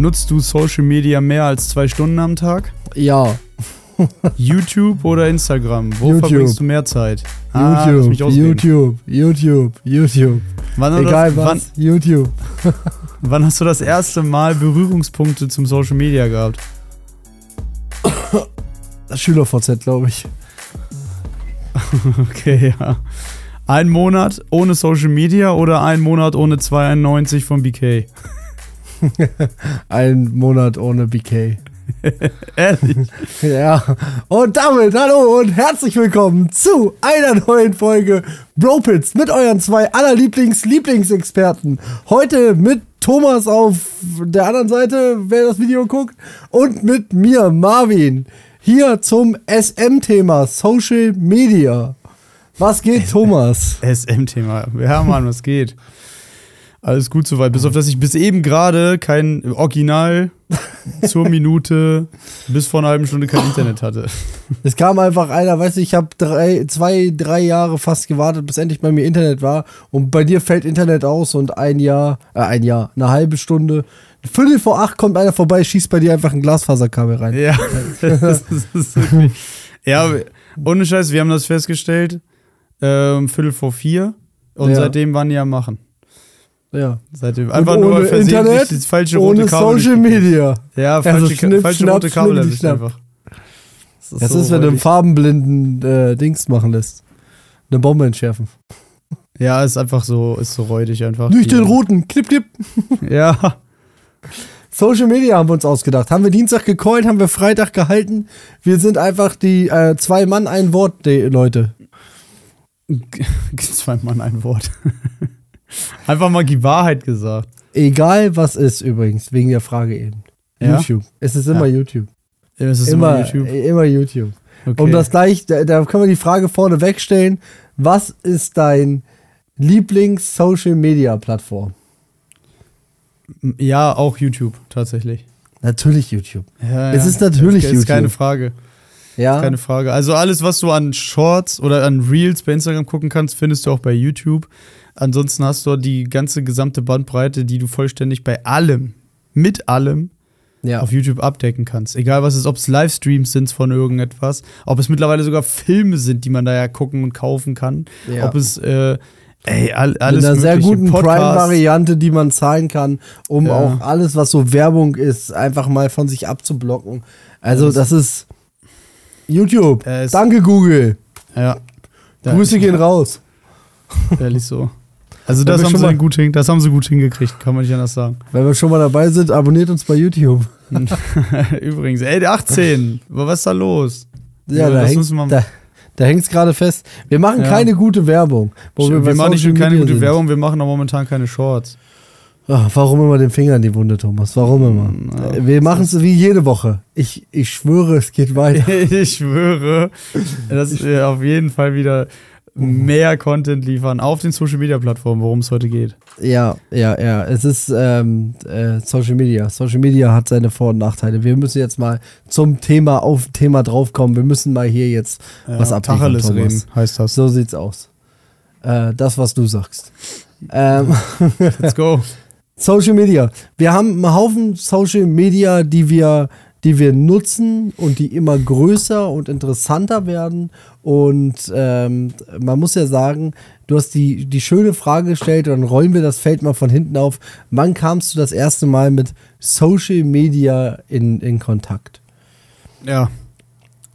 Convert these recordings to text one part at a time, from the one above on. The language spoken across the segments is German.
Nutzt du Social Media mehr als zwei Stunden am Tag? Ja. YouTube oder Instagram? Wo YouTube. verbringst du mehr Zeit? Ah, YouTube. YouTube, YouTube, YouTube. Wann, Egal das, was, wann, YouTube. wann hast du das erste Mal Berührungspunkte zum Social Media gehabt? SchülerVZ, glaube ich. Okay, ja. Ein Monat ohne Social Media oder ein Monat ohne 291 von BK? Ein Monat ohne BK. Ehrlich? Ja. Und damit hallo und herzlich willkommen zu einer neuen Folge Bropits mit euren zwei allerlieblings Lieblingsexperten. Heute mit Thomas auf der anderen Seite, wer das Video guckt, und mit mir, Marvin. Hier zum SM-Thema Social Media. Was geht, Thomas? SM-Thema. Ja, Mann, was geht? Alles gut soweit. Bis auf, dass ich bis eben gerade kein Original zur Minute bis vor einer halben Stunde kein Internet hatte. Es kam einfach einer, weißt du, ich habe drei, zwei, drei Jahre fast gewartet, bis endlich bei mir Internet war. Und bei dir fällt Internet aus und ein Jahr, äh, ein Jahr, eine halbe Stunde, Viertel vor acht kommt einer vorbei, schießt bei dir einfach ein Glasfaserkabel rein. Ja, das ist wirklich. Ja, ohne Scheiß, wir haben das festgestellt. Ähm, Viertel vor vier. Und Ja. seitdem waren die am Machen. Ja. Seitdem einfach ohne nur versehentlich Internet, das falsche rote Ohne Kabel. Social. Media. Ja, falsche, Also schnipp, falsche schnapp, rote Kabel erwischt einfach. Das so ist, wenn du einen farbenblinden äh, Dings machen lässt. Eine Bombe entschärfen. Ja, ist einfach so, ist so räudig einfach. Nicht Die- den roten. Knipp, knipp. Ja. Social Media haben wir uns ausgedacht. Haben wir Dienstag gecallt, haben wir Freitag gehalten. Wir sind einfach die äh, zwei Mann, ein Wort, Leute. Zwei Mann ein Wort. Einfach mal die Wahrheit gesagt. Egal was ist übrigens, wegen der Frage eben. Ja? YouTube. Es ist immer YouTube. Es ist immer, immer, YouTube. Immer YouTube. Okay. Um das gleich, da, da können wir die Frage vorne wegstellen. Was ist dein Lieblings-Social-Media-Plattform? ja, auch YouTube, tatsächlich. Natürlich YouTube. Ja, Es ja. ist natürlich ist, ist keine YouTube. Frage. Ja. Keine Frage. Also alles, was du an Shorts oder an Reels bei Instagram gucken kannst, findest du auch bei YouTube. Ansonsten hast du die ganze gesamte Bandbreite, die du vollständig bei allem, mit allem ja. auf YouTube abdecken kannst. Egal was es ist, ob es Livestreams sind von irgendetwas, ob es mittlerweile sogar Filme sind, die man da ja gucken und kaufen kann, Ja. ob es äh, ey, all, alles Mit einer sehr guten. Prime-Variante, die man zahlen kann, um Ja. auch alles, was so Werbung ist, einfach mal von sich abzublocken. Also, das- das ist YouTube. Äh, Danke, Google. Ja, Grüße gehen raus. Ehrlich so. Also das wir haben, sie gut hin, das haben sie gut hingekriegt, kann man nicht anders sagen. Wenn wir schon mal dabei sind, abonniert uns bei YouTube. Übrigens, ey, 18, was ist da los? Ja, Ja, da hängt müssen wir- da, da hängt's gerade fest. Wir machen Ja. keine gute Werbung. Wir bei machen nicht keine gute sind. Werbung, wir machen auch momentan keine Shorts. Ach, warum immer den Finger in die Wunde, Thomas? Warum immer? Ja, Äh, wir machen es wie jede Woche. Ich, ich schwöre, es geht weiter. ich schwöre, dass wir auf jeden Fall wieder mehr Content liefern auf den Social Media Plattformen, worum es heute geht. Ja, ja, ja. Es ist ähm, äh, Social Media. Social Media hat seine Vor- und Nachteile. Wir müssen jetzt mal zum Thema auf Thema draufkommen. Wir müssen mal hier jetzt was abliefern, Tacheles Thomas. reden, heißt das. So sieht's aus. Äh, das, was du sagst. Ähm, Let's go. Social Media. Wir haben einen Haufen Social Media, die wir, die wir nutzen und die immer größer und interessanter werden. Und ähm, man muss ja sagen, du hast die, die schöne Frage gestellt, dann rollen wir das Feld mal von hinten auf. Wann kamst du das erste Mal mit Social Media in, in Kontakt? Ja,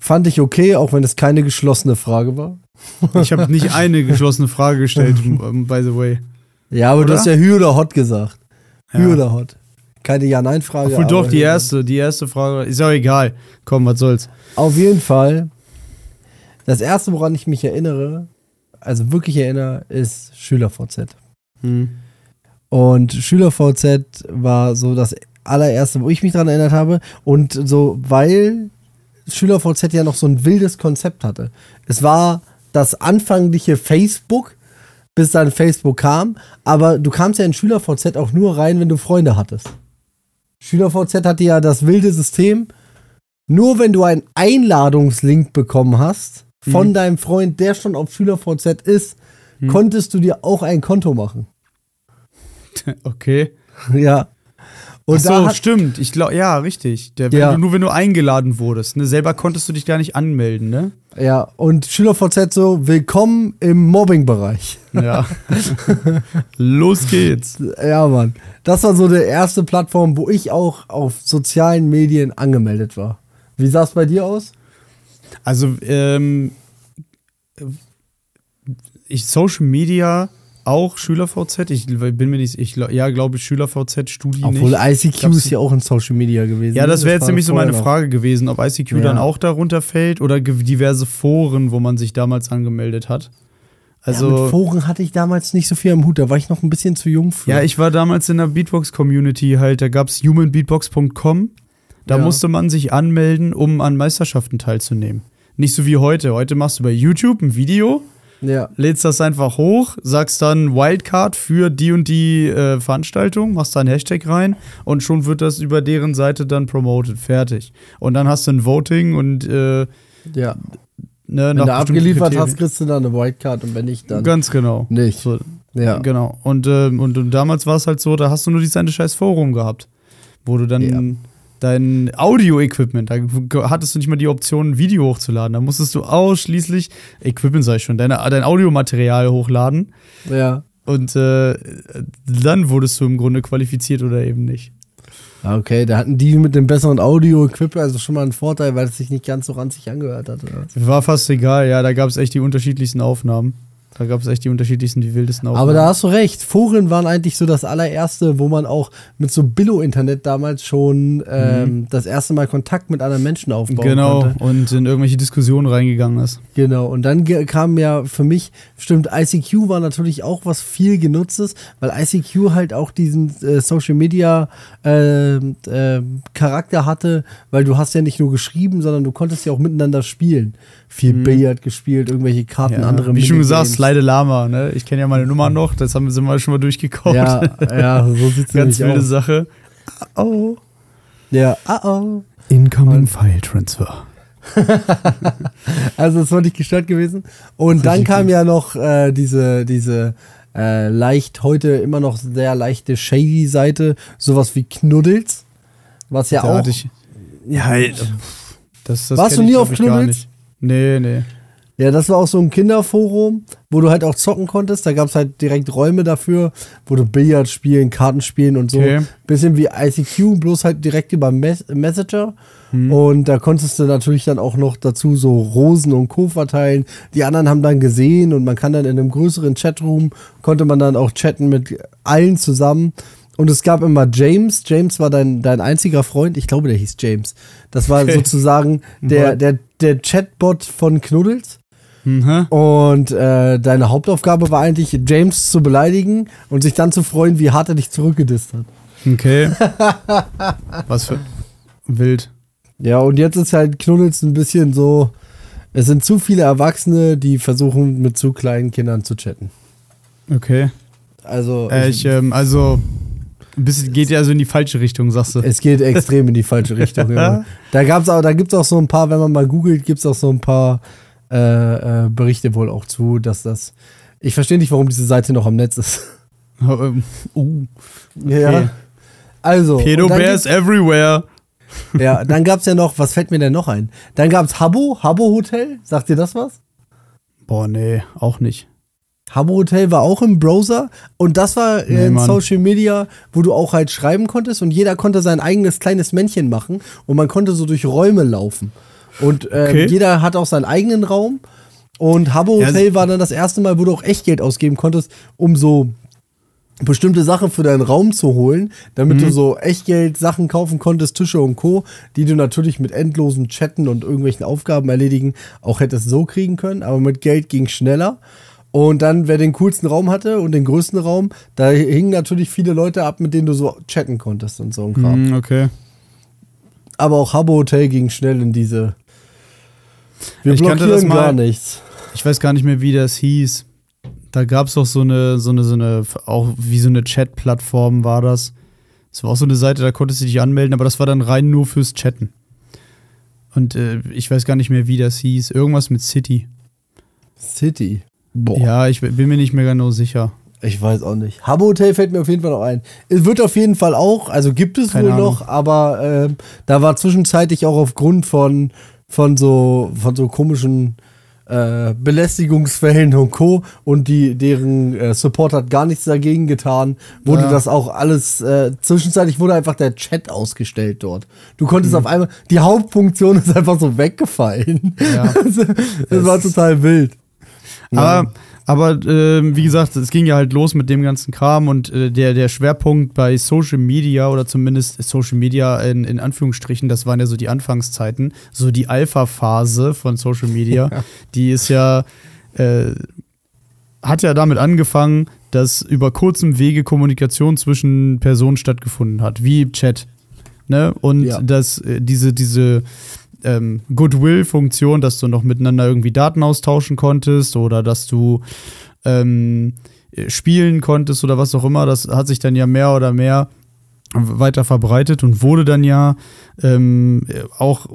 Fand ich okay, auch wenn es keine geschlossene Frage war. ich habe nicht eine geschlossene Frage gestellt, by the way. Ja, aber du Oder? hast ja Hü oder Hot gesagt. Hü Ja. oder Hot. Keine Ja-Nein-Frage. Obwohl doch, die erste, die erste Frage, ist ja egal. Komm, was soll's. Auf jeden Fall. Das erste, woran ich mich erinnere, also wirklich erinnere, ist SchülerVZ. Hm. Und SchülerVZ war so das allererste, wo ich mich daran erinnert habe. Und so, weil SchülerVZ ja noch so ein wildes Konzept hatte. Es war das anfängliche Facebook, bis dann Facebook kam. Aber du kamst ja in SchülerVZ auch nur rein, wenn du Freunde hattest. SchülerVZ hatte ja das wilde System. Nur wenn du einen Einladungslink bekommen hast von Mhm. deinem Freund, der schon auf SchülerVZ ist, Mhm. konntest du dir auch ein Konto machen. Okay. Ja. Und Ach so, hat, stimmt. Ich glaube, ja, richtig. Der, wenn Ja. du, nur wenn du eingeladen wurdest. Ne? Selber konntest du dich gar nicht anmelden, ne? ja, und SchülerVZ so, willkommen im Mobbing-Bereich. Ja. Los geht's. Ja, Mann. Das war so der erste Plattform, wo ich auch auf sozialen Medien angemeldet war. Wie sah es bei dir aus? Also, ähm, ich Social Media auch SchülerVZ. Ich bin mir nicht, ich ja, glaube ich, SchülerVZ, Studi Obwohl nicht. ICQ ist ja auch in Social Media gewesen. Ja, das wäre jetzt nämlich so meine noch. Frage gewesen, ob ICQ Ja. dann auch darunter fällt oder diverse Foren, wo man sich damals angemeldet hat. Also, ja, mit Foren hatte ich damals nicht so viel am Hut, da war ich noch ein bisschen zu jung für. ja, ich war damals in der Beatbox-Community halt, da gab's humanbeatbox.com. Da Ja. musste man sich anmelden, um an Meisterschaften teilzunehmen. Nicht so wie heute. Heute machst du bei YouTube ein Video, ja. lädst das einfach hoch, sagst dann Wildcard für die und die äh, Veranstaltung, machst da einen Hashtag rein und schon wird das über deren Seite dann promoted. Fertig. Und dann hast du ein Voting und äh, ja. ne, Wenn du abgeliefert Kriterien. hast, kriegst du dann eine Wildcard und wenn nicht, dann Ganz genau. nicht. So, Ja. Genau. Und, ähm, und, und damals war es halt so, da hast du nur dieses eine scheiß Forum gehabt, wo du dann Ja. Dein Audio-Equipment, da hattest du nicht mal die Option, ein Video hochzuladen. Da musstest du ausschließlich, Equipment sag ich schon, deine, dein Audiomaterial hochladen. Ja. Und äh, dann wurdest du im Grunde qualifiziert oder eben nicht. Okay, da hatten die mit dem besseren Audio-Equipment also schon mal einen Vorteil, weil es sich nicht ganz so ranzig angehört hat. Oder? War fast egal, ja, da gab es echt die unterschiedlichsten Aufnahmen. Da gab es echt die unterschiedlichsten, die wildesten Aufnahmen. Aber da hast du recht. Foren waren eigentlich so das allererste, wo man auch mit so Billo-Internet damals schon ähm, das erste Mal Kontakt mit anderen Menschen aufbauen Mhm. Genau, konnte. und in irgendwelche Diskussionen reingegangen ist. Genau. Und dann kam ja für mich, stimmt, ICQ war natürlich auch was viel genutztes, weil ICQ halt auch diesen äh, Social Media äh, äh, Charakter hatte, weil du hast ja nicht nur geschrieben, sondern du konntest ja auch miteinander spielen. Viel Billard gespielt, irgendwelche Karten, Mhm. Ja, andere wie schon gesagt. Slide Lama, ne? Ich kenne ja meine Nummer noch, das haben, wir schon mal durchgekaut. Ja, ja, so sieht's Ganz wilde aus. Sache. Oh. Ja, ah oh. Incoming File Transfer. Also das war nicht gestört gewesen. Und dann kam ja noch äh, diese, diese äh, leicht, heute immer noch sehr leichte shady Seite, sowas wie Knuddels. Was ja da auch. ich. Ja, das, das Warst du nie auf ich, gar Knuddels? Nee, nee. Ja, das war auch so ein Kinderforum, wo du halt auch zocken konntest. Da gab es halt direkt Räume dafür, wo du Billard spielen, Karten spielen und so. Okay. Bisschen wie ICQ, bloß halt direkt über Mes Messenger. Hm. Und da konntest du natürlich dann auch noch dazu so Rosen und Co. verteilen. Die anderen haben dann gesehen und man kann dann in einem größeren Chatroom, konnte man dann auch chatten mit allen zusammen. Und es gab immer James. James war dein, dein einziger Freund. Ich glaube, der hieß James. Das war Okay. sozusagen der, der, der Chatbot von Knuddels. Mhm. Und äh, deine Hauptaufgabe war eigentlich, James zu beleidigen und sich dann zu freuen, wie hart er dich zurückgedisst hat. Okay. Was für. Wild. Ja, und jetzt ist halt Knuddels ein bisschen so, es sind zu viele Erwachsene, die versuchen, mit zu kleinen Kindern zu chatten. Okay. Also, Äh, ich, ähm, also. Ein bisschen geht ja also in die falsche Richtung, sagst du. es geht extrem in die falsche Richtung. ja. Da gab's auch, da gibt's auch so ein paar, wenn man mal googelt, gibt's auch so ein paar äh, äh, Berichte wohl auch zu, dass das. Ich verstehe nicht, warum diese Seite noch am Netz ist. Uh. Ja. Also. und dann Pedo-Bears everywhere. Ja, dann gab's ja noch, was fällt mir denn noch ein? Dann gab's Habbo, Habbo Hotel. Sagt dir das was? Boah, nee, auch nicht. Habbo Hotel war auch im Browser und das war Nee, äh, in Mann. Social Media, wo du auch halt schreiben konntest und jeder konnte sein eigenes kleines Männchen machen und man konnte so durch Räume laufen. Und äh, Okay. jeder hat auch seinen eigenen Raum. Und Habbo Ja, Hotel war dann das erste Mal, wo du auch Echtgeld ausgeben konntest, um so bestimmte Sachen für deinen Raum zu holen, damit Mhm. du so Echtgeld Sachen kaufen konntest, Tische und Co., die du natürlich mit endlosen Chatten und irgendwelchen Aufgaben erledigen auch hättest so kriegen können, aber mit Geld ging schneller. Und dann, wer den coolsten Raum hatte und den größten Raum, da hingen natürlich viele Leute ab, mit denen du so chatten konntest und so ein Kram. Hm, okay. Aber auch Habbo Hotel ging schnell in diese. Wir Ich kannte blockieren das mal- gar nichts. Ich weiß gar nicht mehr, wie das hieß. Da gab es auch so eine, so eine, so eine, auch wie so eine Chat-Plattform war das. Das war auch so eine Seite, da konntest du dich anmelden, aber das war dann rein nur fürs Chatten. Und äh, ich weiß gar nicht mehr, wie das hieß. Irgendwas mit City. City. Boah. Ja, ich bin mir nicht mehr genau sicher. Ich weiß auch nicht. Habbo Hotel fällt mir auf jeden Fall noch ein. Es wird auf jeden Fall auch, also gibt es Keine wohl Ahnung. noch, aber ähm, da war zwischenzeitlich auch aufgrund von, von, so, von so komischen äh, Belästigungsfällen und Co. und die, deren äh, Support hat gar nichts dagegen getan, wurde Ja. das auch alles, äh, zwischenzeitlich wurde einfach der Chat ausgestellt dort. Du konntest Mhm. auf einmal, die Hauptfunktion ist einfach so weggefallen. Ja. das war total wild. Aber, aber ähm, wie gesagt, es ging ja halt los mit dem ganzen Kram und äh, der, der Schwerpunkt bei Social Media oder zumindest Social Media in, in Anführungsstrichen, das waren ja so die Anfangszeiten, so die Alpha-Phase von Social Media, die ist ja, äh, hat ja damit angefangen, dass über kurzem Wege Kommunikation zwischen Personen stattgefunden hat, wie Chat. Ne? Und Ja. dass äh, diese, diese ähm, Goodwill-Funktion, dass du noch miteinander irgendwie Daten austauschen konntest oder dass du ähm, äh, spielen konntest oder was auch immer, das hat sich dann ja mehr oder mehr weiter verbreitet und wurde dann ja ähm, äh, auch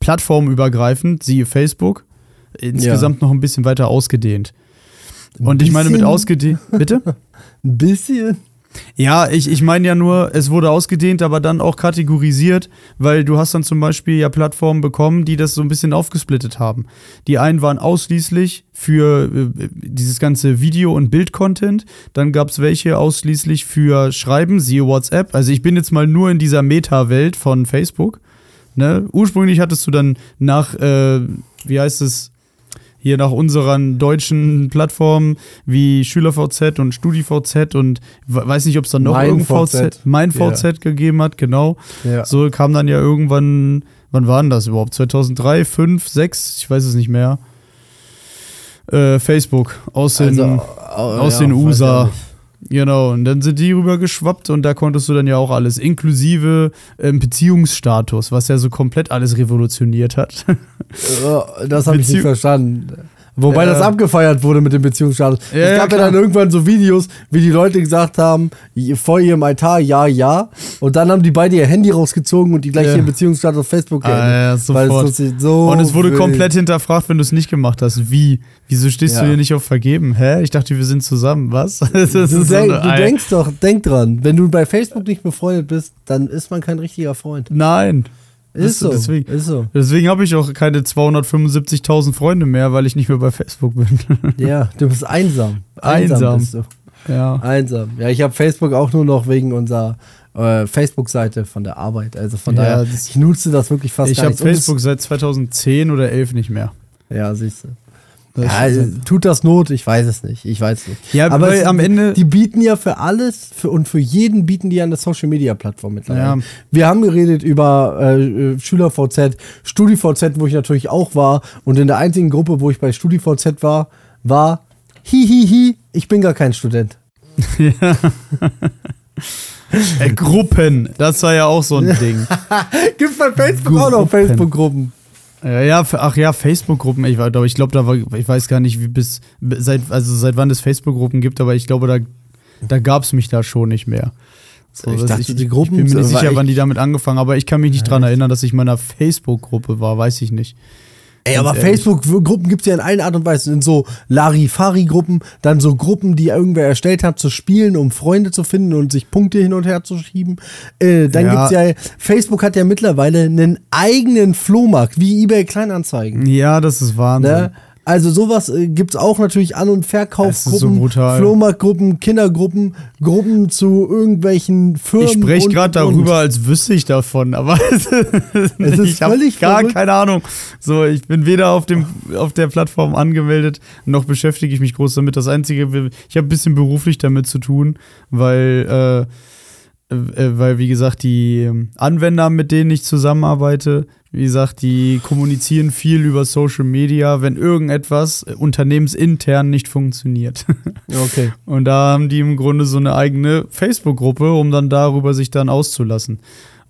plattformübergreifend, siehe Facebook, insgesamt noch ein bisschen weiter ausgedehnt. Und ich meine mit ausgedehnt, bitte? Ein bisschen. Ja, ich, ich meine ja nur, es wurde ausgedehnt, aber dann auch kategorisiert, weil du hast dann zum Beispiel ja Plattformen bekommen, die das so ein bisschen aufgesplittet haben. Die einen waren ausschließlich für äh, dieses ganze Video- und Bild-Content, dann gab es welche ausschließlich für Schreiben, siehe WhatsApp. Also ich bin jetzt mal nur in dieser Meta-Welt von Facebook. Ne? Ursprünglich hattest du dann nach, äh, wie heißt es, hier nach unseren deutschen Plattformen wie SchülerVZ und StudiVZ und we- weiß nicht, ob es dann noch Mein irgendein VZ. Mein VZ gegeben hat, genau. Ja. So kam dann ja irgendwann, wann war denn das überhaupt? 2003, 5, 6, ich weiß es nicht mehr. Äh, Facebook aus den, au- aus den weiß ich USA. Genau, und dann sind die rüber geschwappt und da konntest du dann ja auch alles, inklusive ähm, Beziehungsstatus, was ja so komplett alles revolutioniert hat. Das habe ich nicht verstanden. Wobei Ja. das abgefeiert wurde mit dem Beziehungsstatus. Ja, es ja, gab ja, klar. dann irgendwann so Videos, wie die Leute gesagt haben, vor ihrem Altar, ja, ja. Und dann haben die beide ihr Handy rausgezogen und die gleich Ja. ihren Beziehungsstatus auf Facebook Ah, ja, geändert. Sofort. es so und es wurde wild. komplett hinterfragt, wenn du es nicht gemacht hast. Wie? Wieso stehst Ja. du hier nicht auf Vergeben? Hä? Ich dachte, wir sind zusammen. Was? Du, so denk, du denkst doch, denk dran, wenn du bei Facebook nicht befreundet bist, dann ist man kein richtiger Freund. Nein. Ist so. Deswegen, Ist so. deswegen habe ich auch keine 275.000 Freunde mehr, weil ich nicht mehr bei Facebook bin. Ja, du bist einsam. Einsam. du. ja. Einsam. Ja, ich habe Facebook auch nur noch wegen unserer äh, Facebook-Seite von der Arbeit. Also von Ja, daher, ich nutze das wirklich fast Ich gar habe nicht. Und es- Facebook seit 2010 oder 11 nicht mehr. Ja, siehst du. Ja, äh, tut das Not? Ich weiß es nicht. Ich weiß nicht. Ja, weil es- am Ende- Die bieten ja für alles für, und für jeden bieten die eine Social-Media-Plattform mittlerweile. Ja. Wir haben geredet über äh, SchülerVZ, StudiVZ, wo ich natürlich auch war. Und in der einzigen Gruppe, wo ich bei StudiVZ war, war Hihihi, ich bin gar kein Student. äh, Gruppen, das war ja auch so ein Ding. Gibt's bei Facebook auch noch Gruppen. Facebook-Gruppen? Ja, ja, ach ja, Facebook-Gruppen. Ich, war- ich glaube, da war, ich weiß gar nicht, wie bis seit, also seit wann es Facebook-Gruppen gibt, aber ich glaube, da, da gab es mich da schon nicht mehr. So, Ich dachte, die Gruppen- Ich bin mir nicht sicher, ich- wann die damit angefangen, aber ich kann mich nicht dran erinnern, dass ich in meiner Facebook-Gruppe war, weiß ich nicht. Ey, aber ehrlich. Facebook-Gruppen gibt's ja in allen Art und Weisen. In so Larifari-Gruppen, dann so Gruppen, die irgendwer erstellt hat zu spielen, um Freunde zu finden und sich Punkte hin und her zu schieben. Äh, dann Ja. gibt's ja, Facebook hat ja mittlerweile einen eigenen Flohmarkt, wie eBay Kleinanzeigen. Ja, das ist Wahnsinn. Ne? Also sowas äh, gibt's auch natürlich An- und Verkaufsgruppen, so. Flohmarktgruppen, Kindergruppen, Gruppen zu irgendwelchen Firmen. Ich spreche und- gerade und- darüber, als wüsste ich davon, aber Es ist ich habe gar verrückt. keine Ahnung. So, ich bin weder auf, dem, auf der Plattform angemeldet, noch beschäftige ich mich groß damit. Das Einzige, ich habe ein bisschen beruflich damit zu tun, weil, äh, weil wie gesagt, die ähm, Anwender, mit denen ich zusammenarbeite, wie gesagt, die kommunizieren viel über Social Media, wenn irgendetwas äh, unternehmensintern nicht funktioniert. Okay. Und da haben die im Grunde so eine eigene Facebook-Gruppe, um dann darüber sich dann auszulassen.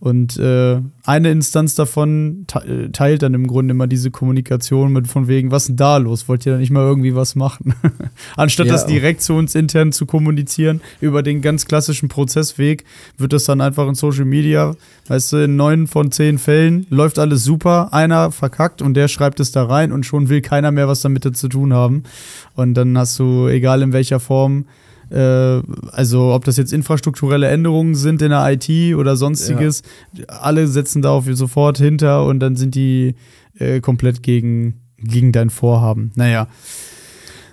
Und äh, eine Instanz davon te teilt dann im Grunde immer diese Kommunikation mit von wegen, was ist denn da los? Wollt ihr da nicht mal irgendwie was machen? Anstatt Ja. das direkt zu uns intern zu kommunizieren, über den ganz klassischen Prozessweg, wird das dann einfach in Social Media, weißt du, in neun von zehn Fällen läuft alles super, einer verkackt und der schreibt es da rein und schon will keiner mehr was damit zu tun haben. Und dann hast du, egal in welcher Form, also ob das jetzt infrastrukturelle Änderungen sind in der IT oder sonstiges, alle setzen da auf sofort hinter und dann sind die äh, komplett gegen, gegen dein Vorhaben. Naja.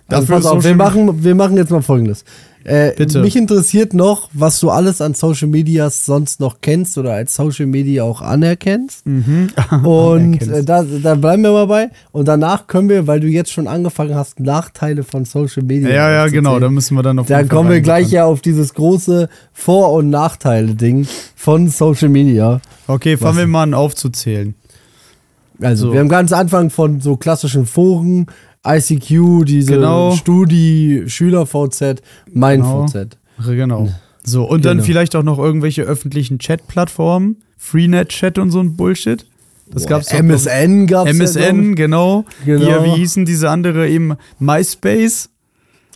Also Dafür pass auf, wir machen, wir machen jetzt mal folgendes. Äh, Bitte. Mich interessiert noch, was du alles an Social Medias sonst noch kennst oder als Social Media auch anerkennst. Mhm. Und äh, da, da bleiben wir mal bei. Und danach können wir, weil du jetzt schon angefangen hast, Nachteile von Social Media. ja, ja, genau, da müssen wir dann auf Dann Fall kommen wir gleich ja auf dieses große Vor- und Nachteile-Ding von Social Media. Okay, fangen Was? wir mal an aufzuzählen. Also, So. wir haben ganz Anfang von so klassischen Foren, ICQ, diese Genau. Studi, SchülerVZ, mein Genau. VZ. Genau. So, und dann Genau. vielleicht auch noch irgendwelche öffentlichen Chat-Plattformen, Freenet-Chat und so ein Bullshit. Das gab's doch, glaub ich. MSN gab's MSN, genau. Genau. Hier, wie hießen diese andere eben? MySpace?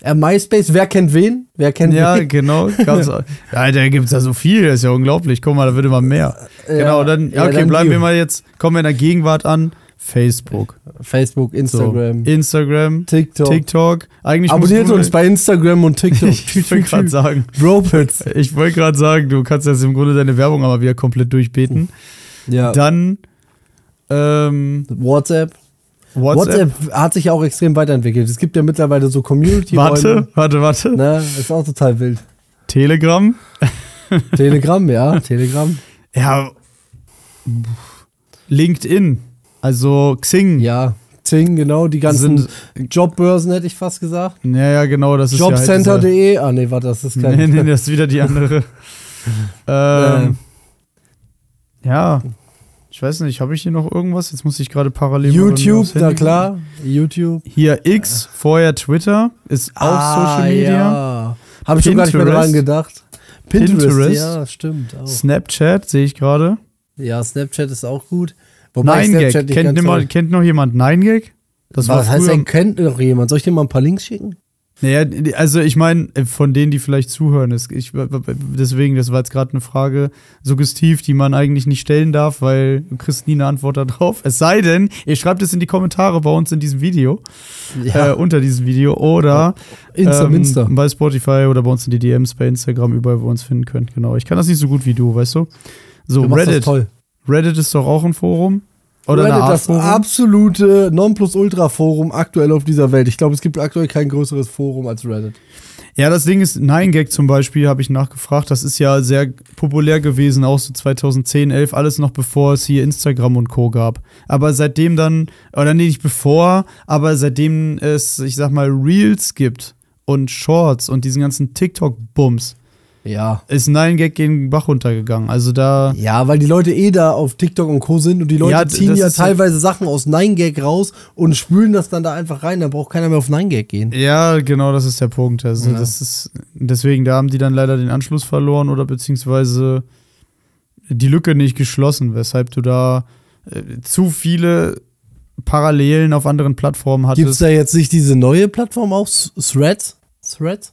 Ja. Äh, MySpace, wer kennt wen? Wer kennt Ja, wen? genau. Gab's, ja, da gibt's ja so viel, das ist ja unglaublich. Guck mal, da wird immer mehr. Ja, genau, dann, ja, ja, okay, dann bleiben wir mal jetzt, kommen wir in der Gegenwart an. Facebook, Facebook, so, Instagram, Instagram, TikTok. TikTok. Eigentlich Abonniert uns bei Instagram und TikTok. Ich wollte gerade sagen, Bropits. ich wollte gerade sagen, du kannst jetzt im Grunde deine Werbung aber wieder komplett durchbeten. Ja. Dann ähm, WhatsApp. WhatsApp. WhatsApp hat sich auch extrem weiterentwickelt. Es gibt ja mittlerweile so community Warte, warte, warte. Ne, ist auch total wild. Telegram. Telegram, ja, Telegram. Ja. LinkedIn. Also Xing. Ja, Zing, genau, die ganzen Sind- Jobbörsen hätte ich fast gesagt. Ja, ja, genau, das ist Jobcenter.de. ah, nee, warte, das ist ja halt kein. Nee, nee, das ist wieder die andere. ähm, ja. Ich weiß nicht, habe ich hier noch irgendwas? Jetzt muss ich gerade parallel YouTube, na klar. YouTube. Hier X, vorher Twitter, ist auch Social Media. Ah, Ja. Habe ich schon gar nicht mehr dran gedacht. Pinterest, Pinterest. ja, stimmt. Auch. Snapchat sehe ich gerade. Ja, Snapchat ist auch gut. Wobei ich 9gag. Snapchat nicht Kennt, so- kennt noch jemand 9gag? Das war Was heißt denn, kennt noch jemand? Soll ich dir mal ein paar Links schicken? Naja, also ich meine, von denen, die vielleicht zuhören, ist, ich, deswegen, das war jetzt gerade eine Frage suggestiv, die man eigentlich nicht stellen darf, weil du kriegst nie eine Antwort darauf. Es sei denn, ihr schreibt es in die Kommentare bei uns in diesem Video, äh, unter diesem Video oder Insta, ähm, Insta. bei Spotify oder bei uns in die DMs bei Instagram, überall, wo ihr uns finden könnt. Genau, ich kann das nicht so gut wie du, weißt du? So, Du machst das Reddit. toll. Reddit ist doch auch ein Forum. Oder Reddit, das Forum. absolute Nonplusultra-Forum aktuell auf dieser Welt. Ich glaube, es gibt aktuell kein größeres Forum als Reddit. Ja, das Ding ist, 9gag zum Beispiel, habe ich nachgefragt, das ist ja sehr populär gewesen, auch so 2010, 11, alles noch bevor es hier Instagram und Co. gab. Aber seitdem dann, oder nee, nicht bevor, aber seitdem es, ich sag mal, Reels gibt und Shorts und diesen ganzen TikTok-Bums, Ja. ist 9gag gegen den Bach runtergegangen. Also da, Ja, weil die Leute eh da auf TikTok und Co. sind und die Leute Ja, ziehen ja teilweise Sachen aus 9gag raus und spülen das dann da einfach rein. Da braucht keiner mehr auf 9gag gehen. ja, genau, das ist der Punkt. Also Ja. das ist, deswegen, da haben die dann leider den Anschluss verloren oder beziehungsweise die Lücke nicht geschlossen, weshalb du da äh, zu viele Parallelen auf anderen Plattformen Gibt es hattest. da jetzt nicht diese neue Plattform auch? Threads? Threads?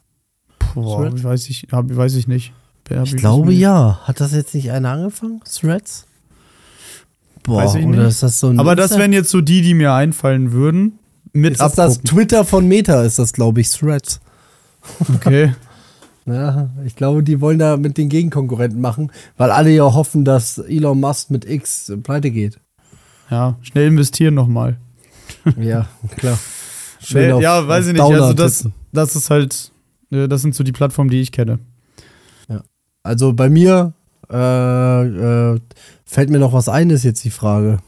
Boah, Thread? weiß ich, hab, weiß ich nicht. Hab Ich glaube nicht. ja. Hat das jetzt nicht einer angefangen? Threads? Boah, Weiß ich oder nicht. ist das so ein. Aber das ist wären jetzt so die, die mir einfallen würden. Mit ist das, das. Twitter von Meta, ist das, glaube ich, Threads. Okay. Ja, ich glaube, die wollen da mit den Gegenkonkurrenten machen, weil alle ja hoffen, dass Elon Musk mit X pleite geht. Ja, schnell investieren nochmal. Ja, klar. Nee, auf- ja, weiß ich nicht. Also das, das ist halt, das sind so die Plattformen, die ich kenne. Also bei mir äh, äh, fällt mir noch was ein, ist jetzt die Frage.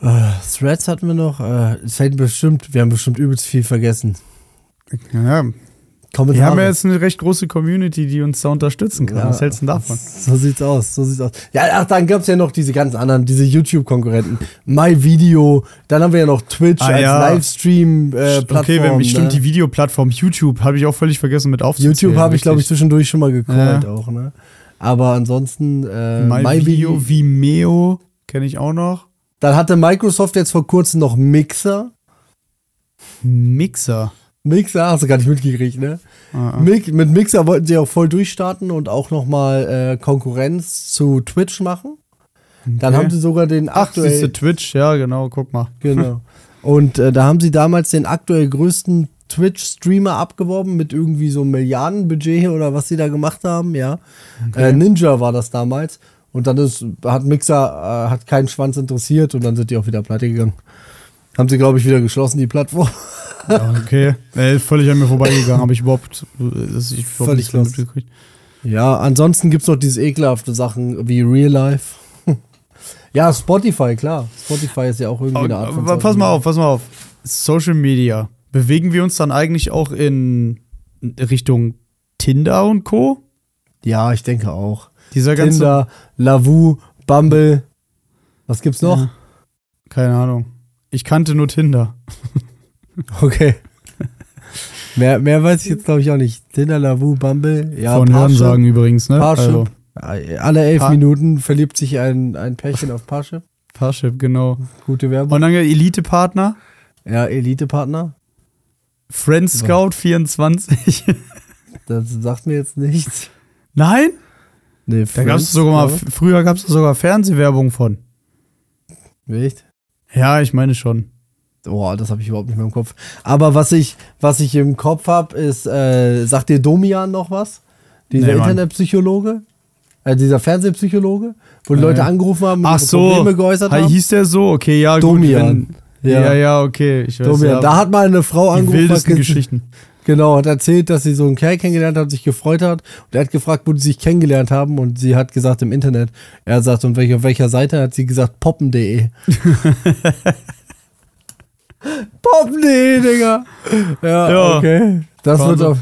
Äh, Threads hatten wir noch. Äh, es fällt bestimmt, wir haben bestimmt übelst viel vergessen. Ja, Kommentare. wir haben ja jetzt eine recht große Community, die uns da unterstützen kann. Ja. Was hältst du denn davon? So sieht's aus, so sieht's aus. Ja, ach, dann gab's ja noch diese ganzen anderen, diese YouTube-Konkurrenten. MyVideo, dann haben wir ja noch Twitch Ah, als ja. Livestream-Plattform. okay, wenn, stimmt, ne? die Videoplattform YouTube habe ich auch völlig vergessen mit aufzuzählen. YouTube habe ich, glaube ich, zwischendurch schon mal gecallt Ja. auch, ne? Aber ansonsten, äh, MyVideo, MyVideo. Vimeo kenne ich auch noch. Dann hatte Microsoft jetzt vor kurzem noch Mixer. Mixer. Mixer, hast du gar nicht mitgekriegt, ne? Mi- mit Mixer wollten sie auch voll durchstarten und auch nochmal äh, Konkurrenz zu Twitch machen. Dann Okay. haben sie sogar den Ach, aktuell, Twitch, ja, genau, guck mal. genau. Und äh, da haben sie damals den aktuell größten Twitch-Streamer abgeworben mit irgendwie so Milliardenbudget oder was sie da gemacht haben, ja. Okay. Äh, Ninja war das damals. Und dann ist, hat Mixer, äh, hat keinen Schwanz interessiert und dann sind die auch wieder pleite gegangen. Haben sie, glaube ich, wieder geschlossen, die Plattform. Ja, okay. Äh, völlig an mir vorbeigegangen, habe ich überhaupt, das ich überhaupt Völlig nicht mitgekriegt. Ja, ansonsten gibt es noch diese ekelhafte Sachen wie Real Life. ja, Spotify, klar. Spotify ist ja auch irgendwie eine Art von pass mal auf, pass mal auf. Social Media. Bewegen wir uns dann eigentlich auch in Richtung Tinder und Co? Ja, ich denke auch. Dieser ganze. Tinder, Lavu, Bumble. Was gibt's noch? Ja. Keine Ahnung. Ich kannte nur Tinder. Okay. mehr, mehr weiß ich jetzt, glaube ich, auch nicht. Tinder, Lavu, Bumble. Ja, Von Hörensagen übrigens, ne? Parship. Also, Alle elf Pa- Minuten verliebt sich ein, ein Pärchen auf Parship. Parship, genau. Gute Werbung. Und dann Elite-Partner. Ja, Elite-Partner. Friend Scout 24. Das sagt mir jetzt nichts. Nein? Nee, Da gab es sogar mal, früher gab es sogar Fernsehwerbung von. Echt? Ja, ich meine schon. Boah, das habe ich überhaupt nicht mehr im Kopf. Aber was ich, was ich im Kopf habe, ist, äh, sagt dir Domian noch was? Dieser Nee. Internetpsychologe? Äh, dieser Fernsehpsychologe? Wo die. Leute angerufen haben und so. Probleme geäußert haben? hieß der so? Okay, ja, Domian. gut. Wenn, ja. ja, okay. Ich weiß, Domian. ja, Da hat mal eine Frau die angerufen, hat wildesten ge- Geschichten. genau, hat erzählt, dass sie so einen Kerl kennengelernt hat, sich gefreut hat. Und er hat gefragt, wo die sich kennengelernt haben. Und sie hat gesagt, im Internet. Er sagt, und welche, auf welcher Seite? Hat sie gesagt, poppen.de. poppen.de, Digga. Ja, Ja. okay. Das wird auf,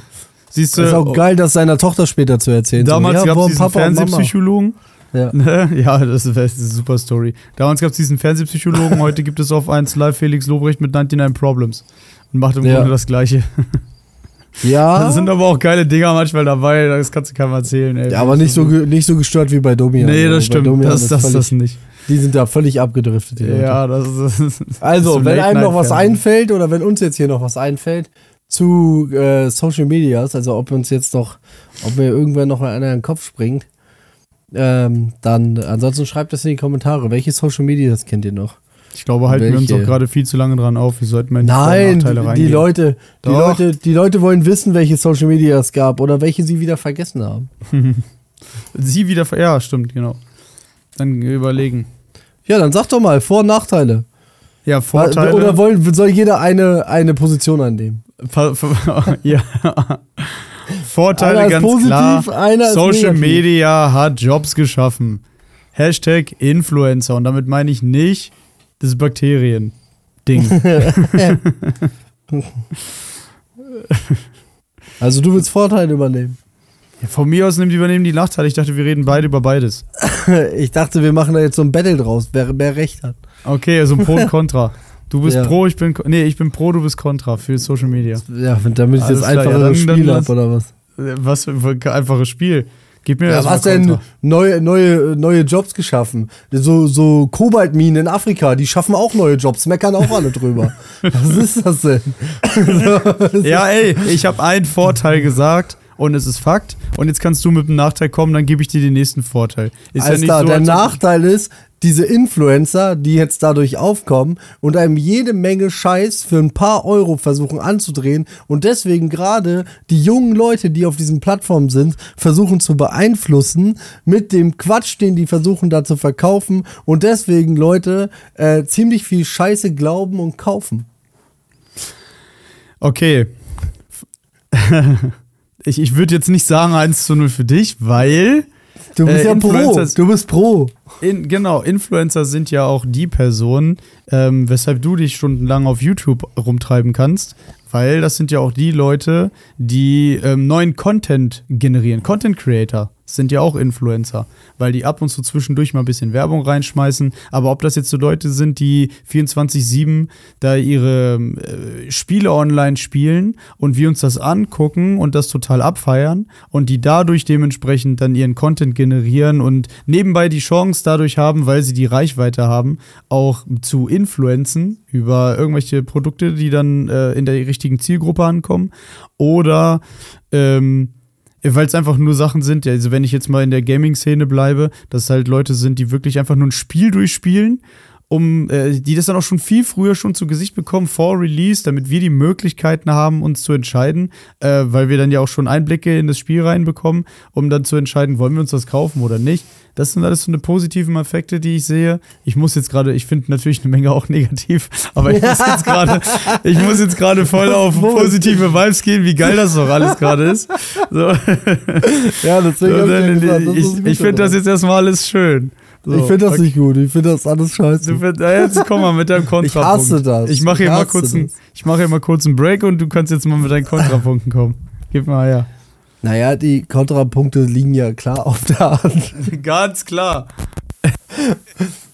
Siehst Das ist du, auch geil, das seiner Tochter später zu erzählen. damals so, ja, gab es diesen Papa. Fernsehpsychologen. Ja. Ne? Ja, das ist, eine super Story. Damals gab es diesen Fernsehpsychologen, heute gibt es auf 1 Live Felix Lobrecht mit 99 Problems. Und macht im Ja. Grunde das Gleiche. Ja, Da sind aber auch geile Dinger manchmal dabei, das kannst du keinem erzählen, ey. ja, aber nicht so, ge- nicht so gestört wie bei Domian. Nee, Also das stimmt. Domian Das, ist das, das nicht. Die sind da völlig abgedriftet. Die Leute. Ja, das ist. Das ist Also, so wenn einem noch was einfällt oder wenn uns jetzt hier noch was einfällt zu äh, Social Medias, also ob uns jetzt noch, ob mir irgendwer noch einer in den Kopf springt, ähm, dann ansonsten schreibt das in die Kommentare. Welche Social Medias kennt ihr noch? Ich glaube, halten wir uns Welche? auch gerade viel zu lange dran auf. Wir sollten mal in die Nein, die reingehen. Leute, die. Leute, die Leute wollen wissen, welche Social Medias es gab oder welche sie wieder vergessen haben. Sie wieder. ver- Ja, stimmt, genau. Dann überlegen. Ja, dann sag doch mal Vor- und Nachteile. Ja, Vorteile. Oder wollen, soll jeder eine, eine Position annehmen? Ja. Vorteile Einer ganz positiv, klar. Social. Media hat Jobs geschaffen. Hashtag Influencer. Und damit meine ich nicht das Bakterien-Ding. Also du willst Vorteile übernehmen. Ja, Von mir aus nimmt übernehmen die Nachteile. Ich dachte, wir reden beide über beides. Ich dachte, wir machen da jetzt so ein Battle draus, wer, wer recht hat. Okay, also Pro und Contra. Du bist Ja. Pro, ich bin. Nee, ich bin Pro, du bist Contra für Social Media. Ja, damit ich Alles das klar, einfache ja, dann- Spiel habe oder was? Was für ein einfaches Spiel. Gib mir Ja, erst was denn neue, neue, neue Jobs geschaffen? So, so Kobaltminen in Afrika, die schaffen auch neue Jobs, meckern auch alle drüber. was ist das denn? Ja, ey, ich habe einen Vorteil gesagt und es ist Fakt. Und jetzt kannst du mit dem Nachteil kommen, dann gebe ich dir den nächsten Vorteil. Ist Alles klar, der als ob- Nachteil ist, diese Influencer, die jetzt dadurch aufkommen und einem jede Menge Scheiß für ein paar Euro versuchen anzudrehen und deswegen gerade die jungen Leute, die auf diesen Plattformen sind, versuchen zu beeinflussen mit dem Quatsch, den die versuchen da zu verkaufen und deswegen Leute äh, ziemlich viel Scheiße glauben und kaufen. Okay. ich ich würde jetzt nicht sagen 1 zu 0 für dich, weil. Du bist Äh, ja pro. Influencers- Du bist pro. In, genau, Influencer sind ja auch die Personen, ähm, weshalb du dich stundenlang auf YouTube rumtreiben kannst, weil das sind ja auch die Leute, die ähm, neuen Content generieren. Content Creator sind ja auch Influencer, weil die ab und zu zwischendurch mal ein bisschen Werbung reinschmeißen. Aber ob das jetzt so Leute sind, die 24-7 da ihre äh, Spiele online spielen und wir uns das angucken und das total abfeiern und die dadurch dementsprechend dann ihren Content generieren und nebenbei die Chance dadurch haben, weil sie die Reichweite haben, auch zu influenzen über irgendwelche Produkte, die dann äh, in der richtigen Zielgruppe ankommen oder ähm, weil es einfach nur Sachen sind, also wenn ich jetzt mal in der Gaming-Szene bleibe, dass halt Leute sind, die wirklich einfach nur ein Spiel durchspielen um äh, die das dann auch schon viel früher schon zu Gesicht bekommen vor Release, damit wir die Möglichkeiten haben, uns zu entscheiden, äh, weil wir dann ja auch schon Einblicke in das Spiel reinbekommen, um dann zu entscheiden, wollen wir uns das kaufen oder nicht. Das sind alles so eine positiven Effekte, die ich sehe. Ich muss jetzt gerade, ich finde natürlich eine Menge auch negativ, aber ich muss jetzt gerade, ich muss jetzt gerade voll auf positive Vibes gehen, wie geil das doch alles gerade ist. So. Ja, deswegen So, ich, ich ich finde das jetzt erstmal alles schön. So, Ich finde das okay. nicht gut. Ich finde das alles scheiße. Du find, ja, jetzt komm mal mit deinem Kontrapunkt. Ich hasse das. Ich mache hier, mal kurz ich mach hier mal kurz einen Break und du kannst jetzt mal mit deinen Kontrapunkten kommen. Gib mal her. Naja, die Kontrapunkte liegen ja klar auf der Hand. Ganz klar.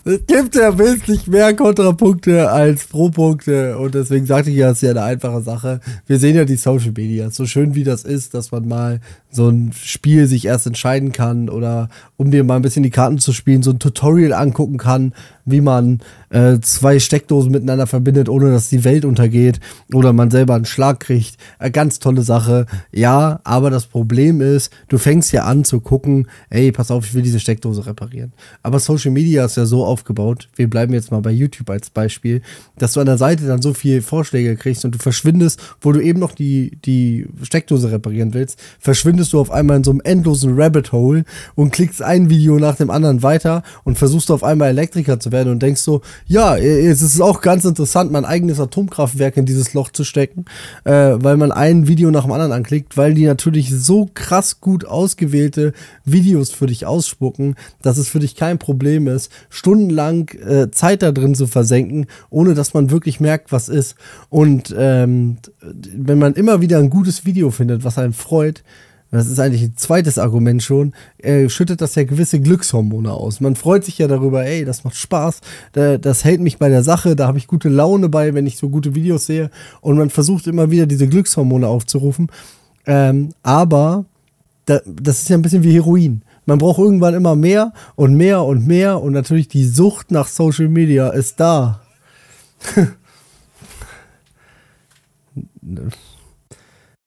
Es gibt ja wesentlich mehr Kontrapunkte als Pro-Punkte und deswegen sagte ich ja, es ist ja eine einfache Sache. Wir sehen ja die Social Media. So schön wie das ist, dass man mal so ein Spiel sich erst entscheiden kann oder um dir mal ein bisschen die Karten zu spielen, so ein Tutorial angucken kann, wie man äh, zwei Steckdosen miteinander verbindet, ohne dass die Welt untergeht oder man selber einen Schlag kriegt. Äh, ganz tolle Sache. Ja, aber das Problem ist, du fängst ja an zu gucken, ey, pass auf, ich will diese Steckdose reparieren. Aber Social Media ist ja so aufgebaut, wir bleiben jetzt mal bei YouTube als Beispiel, dass du an der Seite dann so viele Vorschläge kriegst und du verschwindest, wo du eben noch die, die Steckdose reparieren willst, verschwindest du auf einmal in so einem endlosen Rabbit Hole und klickst ein Video nach dem anderen weiter und versuchst auf einmal Elektriker zu werden und denkst so, ja, es ist auch ganz interessant, mein eigenes Atomkraftwerk in dieses Loch zu stecken, äh, weil man ein Video nach dem anderen anklickt, weil die natürlich so krass gut ausgewählte Videos für dich ausspucken, dass es für dich kein Problem ist, stundenlang äh, Zeit da drin zu versenken, ohne dass man wirklich merkt, was ist. Und ähm, wenn man immer wieder ein gutes Video findet, was einen freut, das ist eigentlich ein zweites Argument schon, äh, schüttet das ja gewisse Glückshormone aus. Man freut sich ja darüber, ey, das macht Spaß, da, das hält mich bei der Sache, da habe ich gute Laune bei, wenn ich so gute Videos sehe. Und man versucht immer wieder diese Glückshormone aufzurufen. Ähm, aber da, das ist ja ein bisschen wie Heroin. Man braucht irgendwann immer mehr und mehr und mehr und natürlich die Sucht nach Social Media ist da.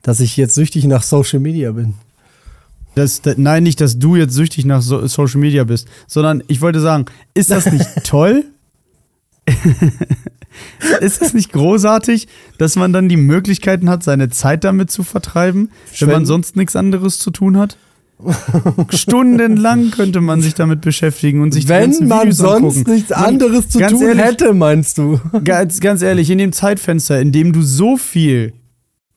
Dass ich jetzt süchtig nach Social Media bin. Das, da- nein, nicht, dass du jetzt süchtig nach so Social Media bist, sondern ich wollte sagen, ist das nicht toll? ist es nicht großartig, dass man dann die Möglichkeiten hat, seine Zeit damit zu vertreiben, wenn man Schwenden. sonst nichts anderes zu tun hat? Stundenlang könnte man sich damit beschäftigen und sich die Wenn ganzen man Videos sonst angucken. nichts Man- anderes zu ganz tun ehrlich, hätte, meinst du? Ganz, ganz ehrlich, in dem Zeitfenster, in dem du so viel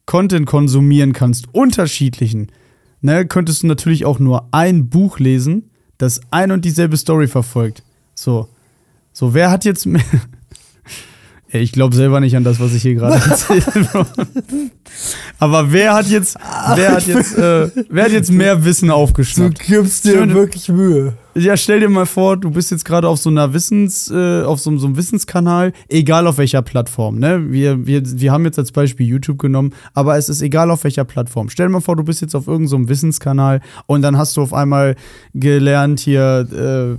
Content konsumieren kannst, unterschiedlichen, ne, könntest du natürlich auch nur ein Buch lesen, das ein und dieselbe Story verfolgt. So. So, wer hat jetzt mehr. Ich glaube selber nicht an das, was ich hier gerade erzähle. Aber wer hat jetzt, wer hat jetzt, äh, wer hat jetzt mehr Wissen Du aufgeschnappt? gibst dir Schöne- wirklich Mühe. Ja, stell dir mal vor, du bist jetzt gerade auf so einer Wissens, äh, auf so, so einem Wissenskanal, egal auf welcher Plattform, ne? Wir, wir, wir haben jetzt als Beispiel YouTube genommen, aber es ist egal auf welcher Plattform. Stell dir mal vor, du bist jetzt auf irgendeinem so einem Wissenskanal und dann hast du auf einmal gelernt hier, äh,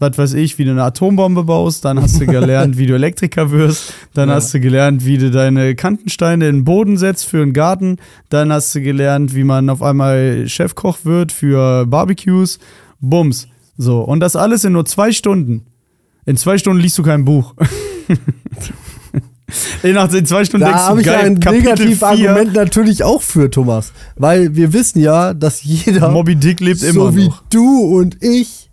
was weiß ich, wie du eine Atombombe baust, dann hast du gelernt, wie du Elektriker wirst, dann Ja. hast du gelernt, wie du deine Kantensteine in den Boden setzt für einen Garten, dann hast du gelernt, wie man auf einmal Chefkoch wird für Barbecues, Bums. So, und das alles in nur zwei Stunden. In zwei Stunden liest du kein Buch. in, nach in zwei Stunden Da denkst du, habe ich geil, ein Kapitel Negativargument natürlich auch für, Thomas. Weil wir wissen ja, dass jeder, Moby Dick lebt so immer wie noch. du und ich,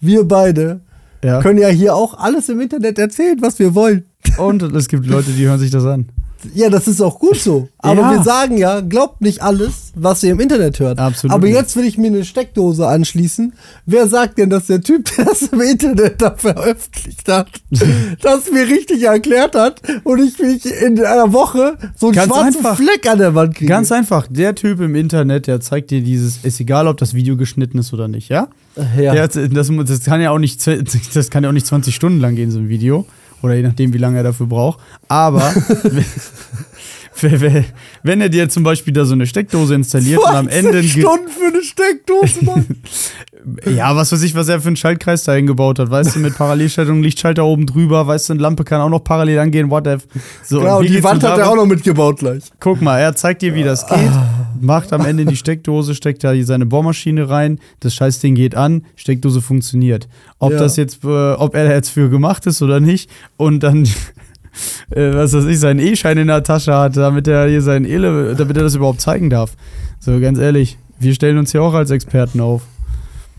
wir beide, Ja. können ja hier auch alles im Internet erzählen, was wir wollen. Und es gibt Leute, die hören sich das an. Ja, das ist auch gut so. Aber Ja. wir sagen ja, glaubt nicht alles, was ihr im Internet hört. Absolut Aber jetzt will ich mir eine Steckdose anschließen. Wer sagt denn, dass der Typ, der das im Internet da veröffentlicht hat, das mir richtig erklärt hat und ich mich in einer Woche so einen Ganz schwarzen einfach. Fleck an der Wand kriege? Ganz einfach, der Typ im Internet, der zeigt dir dieses, ist egal, ob das Video geschnitten ist oder nicht, ja? ja. Hat, das, das kann ja auch nicht, das kann ja auch nicht 20 Stunden lang gehen, so ein Video. Oder je nachdem, wie lange er dafür braucht. Aber wenn, er dir zum Beispiel da so eine Steckdose installiert und am 20 Ende Stunden für eine Steckdose, Mann. Ja, was weiß ich, was er für einen Schaltkreis da eingebaut hat. Weißt du, mit Parallelschaltung, Lichtschalter oben drüber, weißt du, eine Lampe kann auch noch parallel angehen, whatever. So, genau, und die Wand hat er auch noch mitgebaut gleich. Guck mal, er zeigt dir, wie das geht. Macht am Ende die Steckdose, steckt da seine Bohrmaschine rein, das Scheißding geht an, Steckdose funktioniert. Ob Ja. das jetzt, äh, ob er jetzt für gemacht ist oder nicht und dann, äh, was weiß ich, seinen E-Schein in der Tasche hat, damit er hier seinen Ele, damit er das überhaupt zeigen darf. So, ganz ehrlich, wir stellen uns hier auch als Experten auf.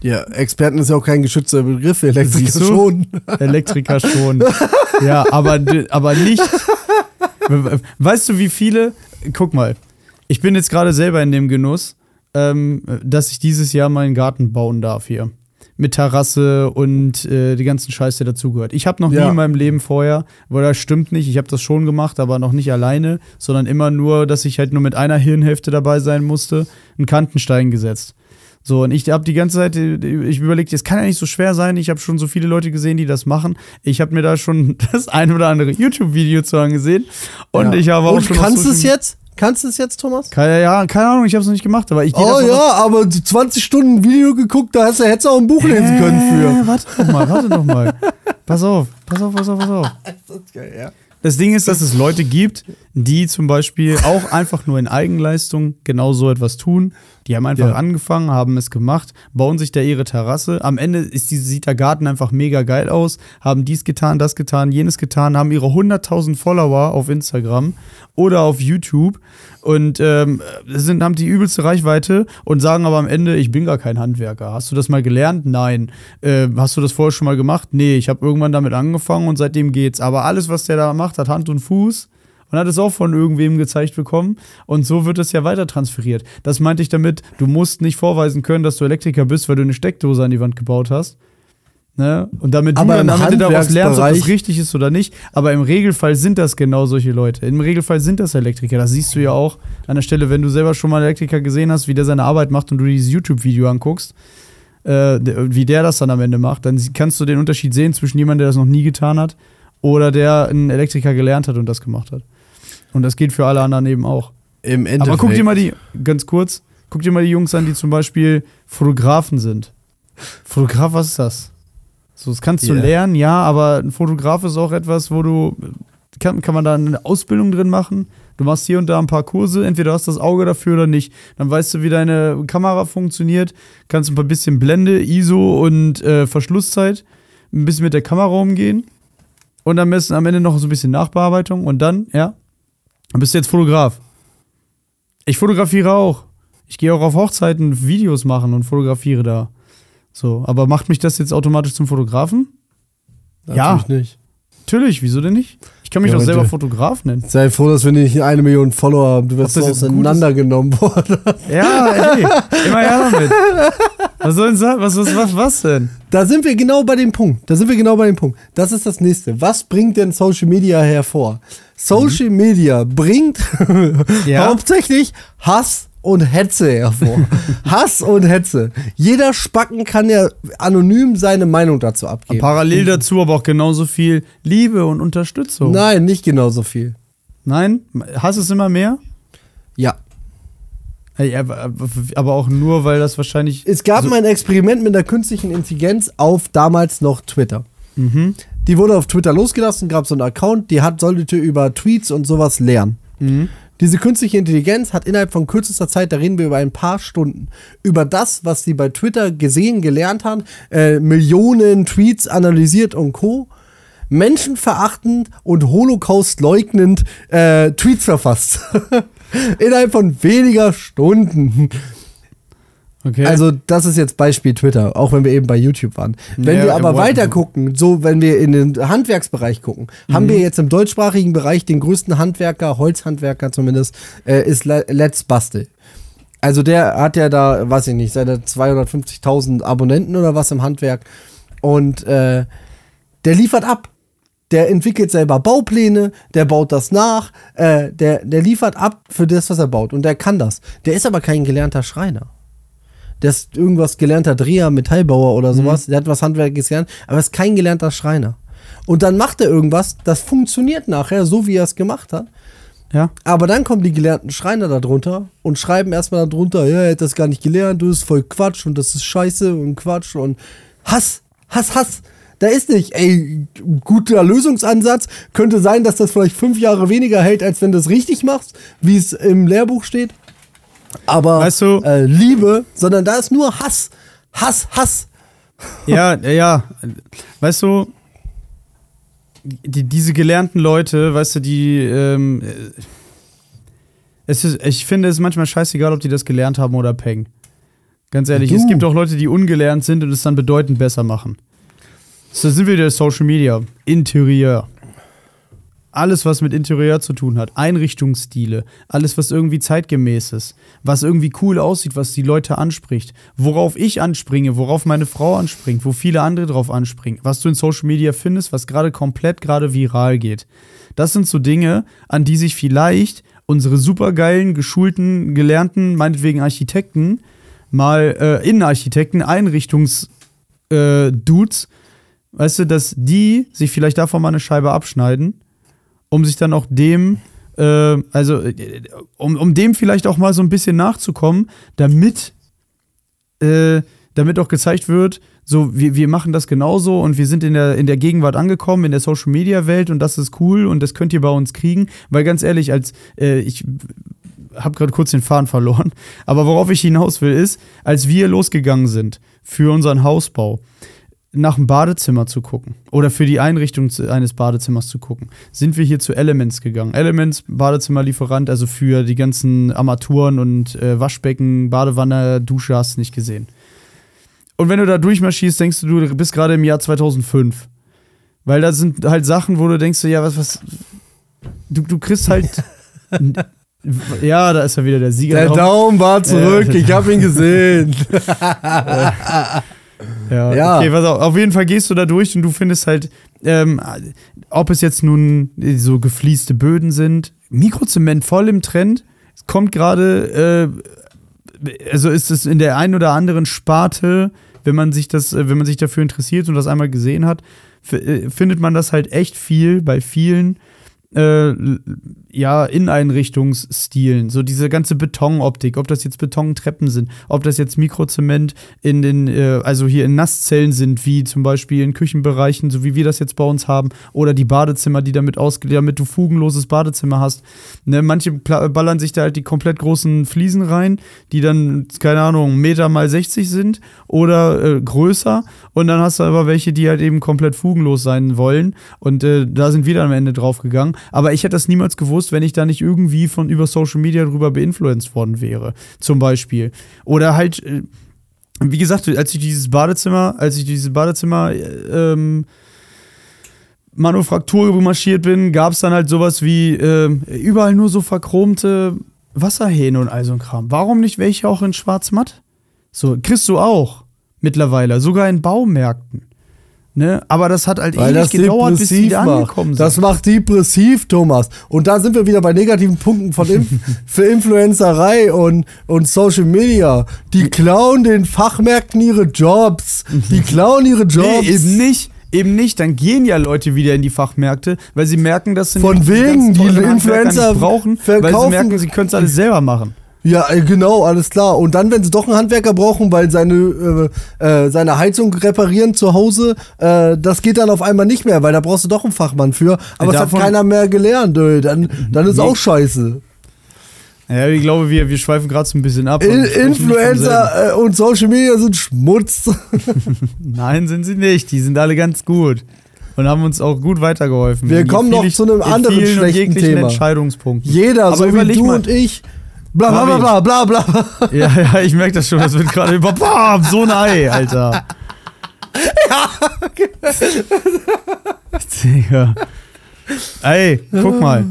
Ja, Experten ist ja auch kein geschützter Begriff, Elektriker schon. Elektriker schon. ja, aber, aber nicht. Weißt du, wie viele? Guck mal, ich bin jetzt gerade selber in dem Genuss, ähm, dass ich dieses Jahr meinen Garten bauen darf hier. Mit Terrasse und äh, die ganzen Scheiß, der dazugehört. Ich habe noch Ja. nie in meinem Leben vorher, weil das stimmt nicht, ich habe das schon gemacht, aber noch nicht alleine, sondern immer nur, dass ich halt nur mit einer Hirnhälfte dabei sein musste, einen Kantenstein gesetzt. So, und ich habe die ganze Zeit, ich überlegt, es kann ja nicht so schwer sein. Ich habe schon so viele Leute gesehen, die das machen. Ich habe mir da schon das ein oder andere YouTube-Video zu angesehen. Und Ja. ich habe auch Und schon kannst du Social- es jetzt? Kannst du es jetzt, Thomas? Keine, ja, keine Ahnung, ich habe es noch nicht gemacht, aber ich Oh ja, aber 20 Stunden Video geguckt, da hättest du auch ein Buch lesen können Äh, Warte doch mal, warte doch mal. Pass auf, pass auf, pass auf, pass auf. für. Das Ding ist, dass es Leute gibt, die zum Beispiel auch einfach nur in Eigenleistung genau so etwas tun. Die haben einfach Ja. angefangen, haben es gemacht, bauen sich da ihre Terrasse. Am Ende ist die, sieht der Garten einfach mega geil aus, haben dies getan, das getan, jenes getan, haben ihre 100.000 Follower auf Instagram oder auf YouTube und ähm, sind, haben die übelste Reichweite und sagen aber am Ende, ich bin gar kein Handwerker. Hast du das mal gelernt? Nein. Äh, hast du das vorher schon mal gemacht? Nee, ich habe irgendwann damit angefangen und seitdem geht's. Aber alles, was der da macht, hat Hand und Fuß und hat es auch von irgendwem gezeigt bekommen. Und so wird es ja weiter transferiert. Das meinte ich damit, du musst nicht vorweisen können, dass du Elektriker bist, weil du eine Steckdose an die Wand gebaut hast. Ne? Und damit Aber du dann am Ende daraus lernst, ob das richtig ist oder nicht. Aber im Regelfall sind das genau solche Leute. Im Regelfall sind das Elektriker. Das siehst du ja auch an der Stelle, wenn du selber schon mal einen Elektriker gesehen hast, wie der seine Arbeit macht und du dieses YouTube-Video anguckst, äh, wie der das dann am Ende macht, dann kannst du den Unterschied sehen zwischen jemandem, der das noch nie getan hat oder der einen Elektriker gelernt hat und das gemacht hat. Und das geht für alle anderen eben auch. Im Endeffekt. Aber guck dir mal die, ganz kurz, guck dir mal die Jungs an, die zum Beispiel Fotografen sind. Fotograf, was ist das? So, das kannst du Ja. lernen, ja, aber ein Fotograf ist auch etwas, wo du, kann, kann man da eine Ausbildung drin machen? Du machst hier und da ein paar Kurse, entweder hast du das Auge dafür oder nicht. Dann weißt du, wie deine Kamera funktioniert, kannst ein paar bisschen Blende, ISO und äh, Verschlusszeit, ein bisschen mit der Kamera umgehen und am besten am Ende noch so ein bisschen Nachbearbeitung und dann, ja, dann bist du jetzt Fotograf. Ich fotografiere auch. Ich gehe auch auf Hochzeiten Videos machen und fotografiere da. So, aber macht mich das jetzt automatisch zum Fotografen? ja. Natürlich nicht. Natürlich, wieso denn nicht? Ich kann mich Ja, doch selber Fotograf nennen. Sei froh, dass wir nicht eine Million Follower haben. Du wirst jetzt auseinandergenommen worden. Ja, ey, immer her damit. Was soll denn sagen? Was, was, was, was denn? Da sind wir genau bei dem Punkt. Da sind wir genau bei dem Punkt. Das ist das nächste. Was bringt denn Social Media hervor? Social Media bringt Ja. hauptsächlich Hass und Hetze hervor. Hass und Hetze. Jeder Spacken kann ja anonym seine Meinung dazu abgeben. Parallel dazu aber auch genauso viel Liebe und Unterstützung. Nein, nicht genauso viel. Nein? Hass es immer mehr? Ja. Ey, aber, aber auch nur, weil das wahrscheinlich. Es gab so- mal ein Experiment mit der künstlichen Intelligenz auf damals noch Twitter. Mhm. Die wurde auf Twitter losgelassen, gab so einen Account, die hat, sollte über Tweets und sowas lernen. Mhm. Diese künstliche Intelligenz hat innerhalb von kürzester Zeit, da reden wir über ein paar Stunden, über das, was sie bei Twitter gesehen, gelernt haben, äh, Millionen Tweets analysiert und Co. Menschenverachtend und Holocaust leugnend äh, Tweets verfasst. innerhalb von weniger Stunden. Okay. Also, das ist jetzt Beispiel Twitter, auch wenn wir eben bei YouTube waren. Wenn Ja, wir aber weiter gucken, so wenn wir in den Handwerksbereich gucken, haben Mhm. wir jetzt im deutschsprachigen Bereich den größten Handwerker, Holzhandwerker zumindest, äh, ist Le Let's Bastel. Also der hat ja da, weiß ich nicht, seine 250.000 Abonnenten oder was im Handwerk und äh, der liefert ab. Der entwickelt selber Baupläne, der baut das nach, äh, der, der liefert ab für das, was er baut und der kann das. Der ist aber kein gelernter Schreiner der ist irgendwas gelernter Dreher, Metallbauer oder sowas. Der hat was Handwerkliches gelernt, aber ist kein gelernter Schreiner. Und dann macht er irgendwas, das funktioniert nachher, so wie er es gemacht hat. ja. Aber dann kommen die gelernten Schreiner da drunter und schreiben erstmal darunter, ja, er hat das gar nicht gelernt, du ist voll Quatsch und das ist Scheiße und Quatsch und Hass, Hass, Hass. Da ist nicht, ey, guter Lösungsansatz. Könnte sein, dass das vielleicht fünf Jahre weniger hält, als wenn du es richtig machst, wie es im Lehrbuch steht. Aber Weißt du- äh, Liebe, sondern da ist nur Hass. Hass, Hass. Ja, ja. Weißt du, die, diese gelernten Leute, weißt du, die. Ähm, äh, es ist, ich finde es ist manchmal scheißegal, ob die das gelernt haben oder Peng. Ganz ehrlich, Du. es gibt auch Leute, die ungelernt sind und es dann bedeutend besser machen. So sind wir wieder Social Media. Interieur. Alles, was mit Interieur zu tun hat. Einrichtungsstile. Alles, was irgendwie zeitgemäß ist. Was irgendwie cool aussieht, was die Leute anspricht. Worauf ich anspringe, worauf meine Frau anspringt, wo viele andere drauf anspringen. Was du in Social Media findest, was gerade komplett gerade viral geht. Das sind so Dinge, an die sich vielleicht unsere supergeilen, geschulten, gelernten, meinetwegen Architekten, mal äh, Innenarchitekten, Einrichtungs äh, Dudes, weißt du, dass die sich vielleicht davon mal eine Scheibe abschneiden, um sich dann auch dem, äh, also äh, um, um dem vielleicht auch mal so ein bisschen nachzukommen, damit, äh, damit auch gezeigt wird, so, wir, wir machen das genauso und wir sind in der, in der Gegenwart angekommen, in der Social Media Welt und das ist cool und das könnt ihr bei uns kriegen, weil ganz ehrlich, als äh, ich habe gerade kurz den Faden verloren, aber worauf ich hinaus will, ist, als wir losgegangen sind für unseren Hausbau, nach dem Badezimmer zu gucken oder für die Einrichtung eines Badezimmers zu gucken, sind wir hier zu Elements gegangen. Elements, Badezimmerlieferant, also für die ganzen Armaturen und äh, Waschbecken, Badewanne, Dusche hast du nicht gesehen. Und wenn du da durchmarschierst, denkst du, du bist gerade im Jahr 2005. Weil da sind halt Sachen, wo du denkst, ja, was, was, du, du kriegst halt, ja, da ist ja wieder der Sieger. Der Daumen war zurück, Ja. ich habe ihn gesehen. Ja, Ja. okay, pass auf. Auf jeden Fall gehst du da durch und du findest halt, ähm, ob es jetzt nun so gefließte Böden sind, Mikrozement voll im Trend. Es kommt gerade, äh, also ist es in der einen oder anderen Sparte, wenn man sich das, äh, wenn man sich dafür interessiert und das einmal gesehen hat, äh, findet man das halt echt viel bei vielen äh, ja, Inneneinrichtungsstilen, so diese ganze Betonoptik, ob das jetzt Betontreppen sind, ob das jetzt Mikrozement in den, äh, also hier in Nasszellen sind, wie zum Beispiel in Küchenbereichen, so wie wir das jetzt bei uns haben, oder die Badezimmer, die damit ausge damit du fugenloses Badezimmer hast. Ne, manche ballern sich da halt die komplett großen Fliesen rein, die dann, keine Ahnung, Meter mal 60 sind oder äh, größer. Und dann hast du aber welche, die halt eben komplett fugenlos sein wollen. Und äh, da sind wir dann am Ende drauf gegangen. Aber ich hätte das niemals gewusst, wenn ich da nicht irgendwie von über Social Media drüber beinfluenced worden wäre. Zum Beispiel. Oder halt, äh, wie gesagt, als ich dieses Badezimmer, als ich dieses Badezimmer äh, ähm, Manufaktur marschiert bin, gab es dann halt sowas wie ähm, überall nur so verchromte Wasserhähne und all so ein Kram. Warum nicht welche auch in schwarz-matt? So, kriegst du auch mittlerweile, sogar in Baumärkten. Ne? Aber das hat halt Weil ewig das gedauert, bis die da macht. angekommen sind. Das macht depressiv, Thomas. Und da sind wir wieder bei negativen Punkten von Inf für Influencerei und, und Social Media. Die klauen den Fachmärkten ihre Jobs. Die klauen ihre Jobs. Nee, eben nicht. Eben nicht, dann gehen ja Leute wieder in die Fachmärkte, weil sie merken, dass sie Von wegen, die Influencer brauchen, weil sie verkaufen- merken, sie können es alles selber machen. Ja, äh, genau, alles klar. Und dann, wenn sie doch einen Handwerker brauchen, weil seine, äh, äh, seine Heizung reparieren zu Hause, äh, das geht dann auf einmal nicht mehr, weil da brauchst du doch einen Fachmann für. Aber es hat Davon- keiner mehr gelernt. Äh, dann, dann ist Nee. auch scheiße. Ja, ich glaube, wir, wir schweifen gerade so ein bisschen ab. In. Influencer äh, und Social Media sind Schmutz. Nein, sind sie nicht. Die sind alle ganz gut. Und haben uns auch gut weitergeholfen. Wir In kommen noch zu einem in anderen schlechten Thema. Entscheidungspunkten. Jeder, Aber so wie du mal. und ich. Bla bla bla bla bla bla. Ja, ja, ich merke das schon. Das wird gerade über. Boah, so ein Ei, Alter. Digga. Ey, guck mal.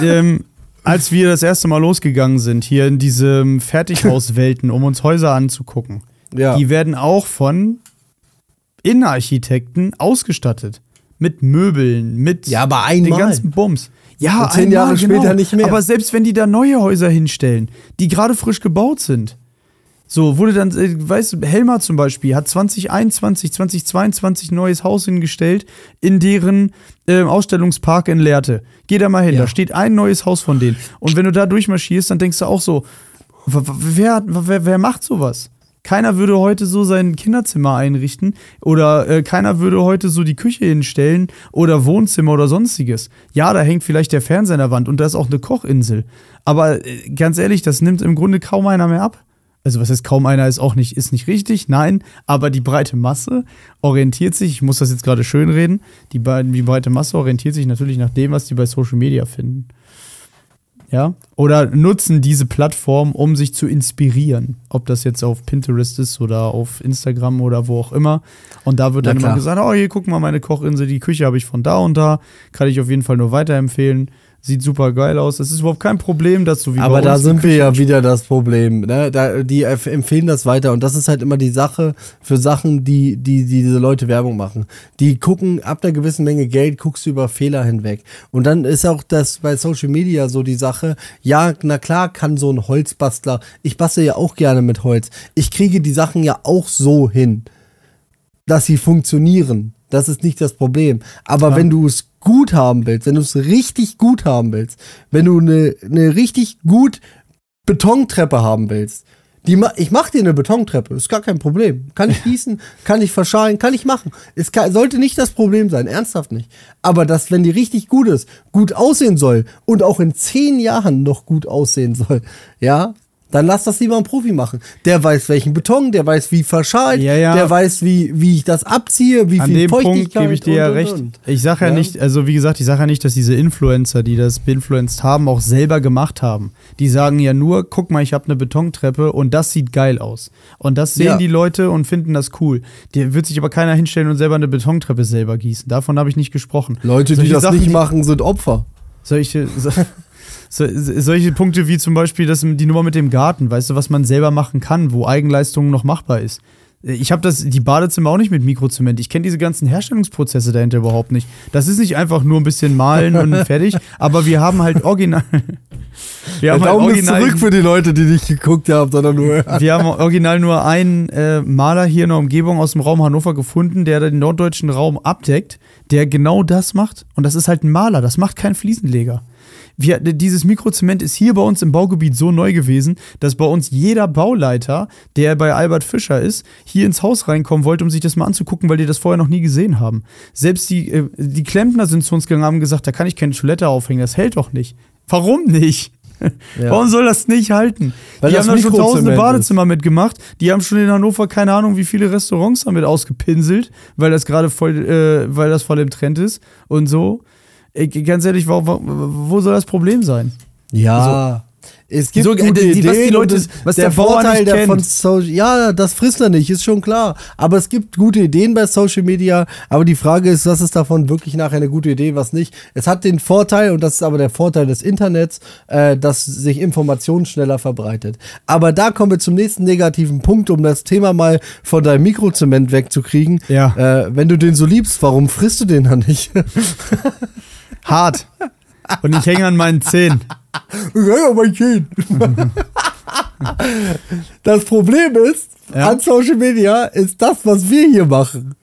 ähm, als wir das erste Mal losgegangen sind, hier in diese Fertighauswelten, um uns Häuser anzugucken, Ja. die werden auch von Innenarchitekten ausgestattet. Mit Möbeln, mit Ja, aber den ganzen Bums. Ja, Und zehn Jahre später genau. nicht mehr. Aber selbst wenn die da neue Häuser hinstellen, die gerade frisch gebaut sind, so wurde dann, äh, weißt du, Helmer zum Beispiel hat 2021, 2022 ein neues Haus hingestellt in deren äh, Ausstellungspark in Lehrte. Geh da mal hin, Ja. da steht ein neues Haus von denen. Und wenn du da durchmarschierst, dann denkst du auch so, wer, wer, wer macht sowas? Keiner würde heute so sein Kinderzimmer einrichten oder äh, keiner würde heute so die Küche hinstellen oder Wohnzimmer oder sonstiges. Ja, da hängt vielleicht der Fernseher an der Wand und da ist auch eine Kochinsel. Aber äh, ganz ehrlich, das nimmt im Grunde kaum einer mehr ab also was heißt kaum einer ist auch nicht, ist nicht richtig, nein, aber die breite Masse orientiert sich, ich muss das jetzt gerade schön reden, die, die breite Masse orientiert sich natürlich nach dem, was die bei Social Media finden. Ja, oder nutzen diese Plattform, um sich zu inspirieren. Ob das jetzt auf Pinterest ist oder auf Instagram oder wo auch immer. Und da wird dann immer gesagt: Oh, hier guck mal, meine Kochinsel, die Küche habe ich von da und da. Kann ich auf jeden Fall nur weiterempfehlen sieht super geil aus. Es ist überhaupt kein Problem dazu. Wie Aber da sind wir ja wieder das Problem. Ne? Da, die empfehlen das weiter und das ist halt immer die Sache für Sachen, die, die, die diese Leute Werbung machen. Die gucken ab einer gewissen Menge Geld, guckst du über Fehler hinweg. Und dann ist auch das bei Social Media so die Sache, ja, na klar kann so ein Holzbastler, ich bastle ja auch gerne mit Holz. Ich kriege die Sachen ja auch so hin, dass sie funktionieren. Das ist nicht das Problem. Aber ja. wenn du es gut haben willst, wenn du es richtig gut haben willst, wenn du eine, eine richtig gut Betontreppe haben willst, die ma ich mach dir eine Betontreppe, ist gar kein Problem. Kann ich gießen, kann ich verschalen, kann ich machen. Es kann, sollte nicht das Problem sein, ernsthaft nicht. Aber dass, wenn die richtig gut ist, gut aussehen soll und auch in zehn Jahren noch gut aussehen soll, ja, dann lass das lieber ein Profi machen. Der weiß, welchen Beton, der weiß, wie verschalt, ja, ja. der weiß, wie, wie ich das abziehe, wie An viel dem Punkt gebe ich dir ja recht. Und. Ich sage ja, ja, nicht, also wie gesagt, ich sage ja nicht, dass diese Influencer, die das beinfluenced haben, auch selber gemacht haben. Die sagen ja nur, guck mal, ich habe eine Betontreppe und das sieht geil aus. Und das sehen die Leute und finden das cool. Der wird sich aber keiner hinstellen und selber eine Betontreppe selber gießen. Davon habe ich nicht gesprochen. Leute, die das Sachen, nicht machen, sind Opfer. Solche, so, solche Punkte wie zum Beispiel das, die Nummer mit dem Garten, weißt du, was man selber machen kann, wo Eigenleistung noch machbar ist. Ich habe das die Badezimmer auch nicht mit Mikrozement. Ich kenne diese ganzen Herstellungsprozesse dahinter überhaupt nicht. Das ist nicht einfach nur ein bisschen malen und fertig, aber wir haben halt original Wir haben halt original zurück für die Leute, die nicht geguckt haben, sondern nur Wir haben original nur einen äh, Maler hier in der Umgebung aus dem Raum Hannover gefunden, der den norddeutschen Raum abdeckt, der genau das macht und das ist halt ein Maler, das macht kein Fliesenleger wir, dieses Mikrozement ist hier bei uns im Baugebiet so neu gewesen, dass bei uns jeder Bauleiter, der bei Albert Fischer ist, hier ins Haus reinkommen wollte, um sich das mal anzugucken, weil die das vorher noch nie gesehen haben. Selbst die, äh, die Klempner sind zu uns gegangen und haben gesagt, da kann ich keine Toilette aufhängen, das hält doch nicht. Warum nicht? Ja. Warum soll das nicht halten? Weil die haben da schon tausende Badezimmer ist. mitgemacht. Die haben schon in Hannover keine Ahnung, wie viele Restaurants damit ausgepinselt, weil das gerade voll, äh, weil das voll im Trend ist und so. Ganz ehrlich, wo, wo, soll das Problem sein? Ja. Es gibt so, gute die, Ideen, was die Leute, was der, der Vorteil der von Social, ja, das frisst er nicht, ist schon klar. Aber es gibt gute Ideen bei Social Media. Aber die Frage ist, was ist davon wirklich nachher eine gute Idee, was nicht? Es hat den Vorteil, und das ist aber der Vorteil des Internets, äh, dass sich Information schneller verbreitet. Aber da kommen wir zum nächsten negativen Punkt, um das Thema mal von deinem Mikrozement wegzukriegen. Ja. Äh, wenn du den so liebst, warum frisst du den dann nicht? Hart. Und ich hänge an meinen Zähnen. Ich hänge an meinen Zähnen. Das Problem ist, ja. an Social Media ist das, was wir hier machen.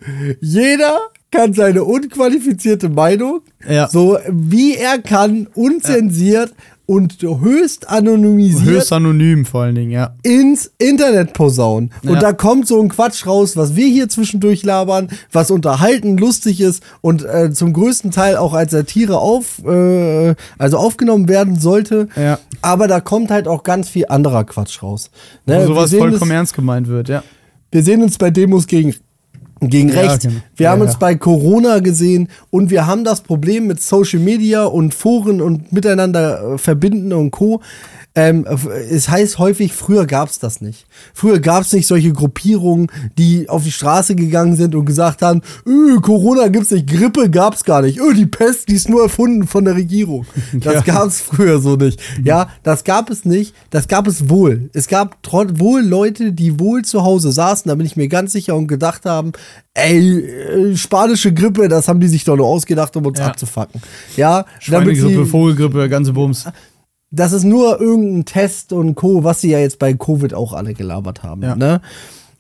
Jeder kann seine unqualifizierte Meinung, ja. so wie er kann, unzensiert und höchst anonymisiert. Höchst anonym vor allen Dingen, ja. Ins Internet posaunen. Und ja. da kommt so ein Quatsch raus, was wir hier zwischendurch labern, was unterhalten, lustig ist und äh, zum größten Teil auch als Satire auf, äh, also aufgenommen werden sollte. Ja. Aber da kommt halt auch ganz viel anderer Quatsch raus. Ne? Wo sowas vollkommen das, ernst gemeint wird, ja. Wir sehen uns bei Demos gegen gegen ja, rechts. Okay. Wir ja, haben uns ja. bei Corona gesehen und wir haben das Problem mit Social Media und Foren und miteinander äh, verbinden und Co. Ähm, es heißt häufig, früher gab es das nicht. Früher gab es nicht solche Gruppierungen, die auf die Straße gegangen sind und gesagt haben, öh, Corona gibt's nicht, Grippe gab's gar nicht, öh, die Pest, die ist nur erfunden von der Regierung. Das ja. gab's früher so nicht. Mhm. Ja, das gab es nicht, das gab es wohl. Es gab wohl Leute, die wohl zu Hause saßen, da bin ich mir ganz sicher und gedacht haben, ey, äh, spanische Grippe, das haben die sich doch nur ausgedacht, um uns ja. abzufacken. Ja, Schweinegrippe, Vogelgrippe, ganze Bums das ist nur irgendein Test und Co., was sie ja jetzt bei Covid auch alle gelabert haben. Ja. Ne?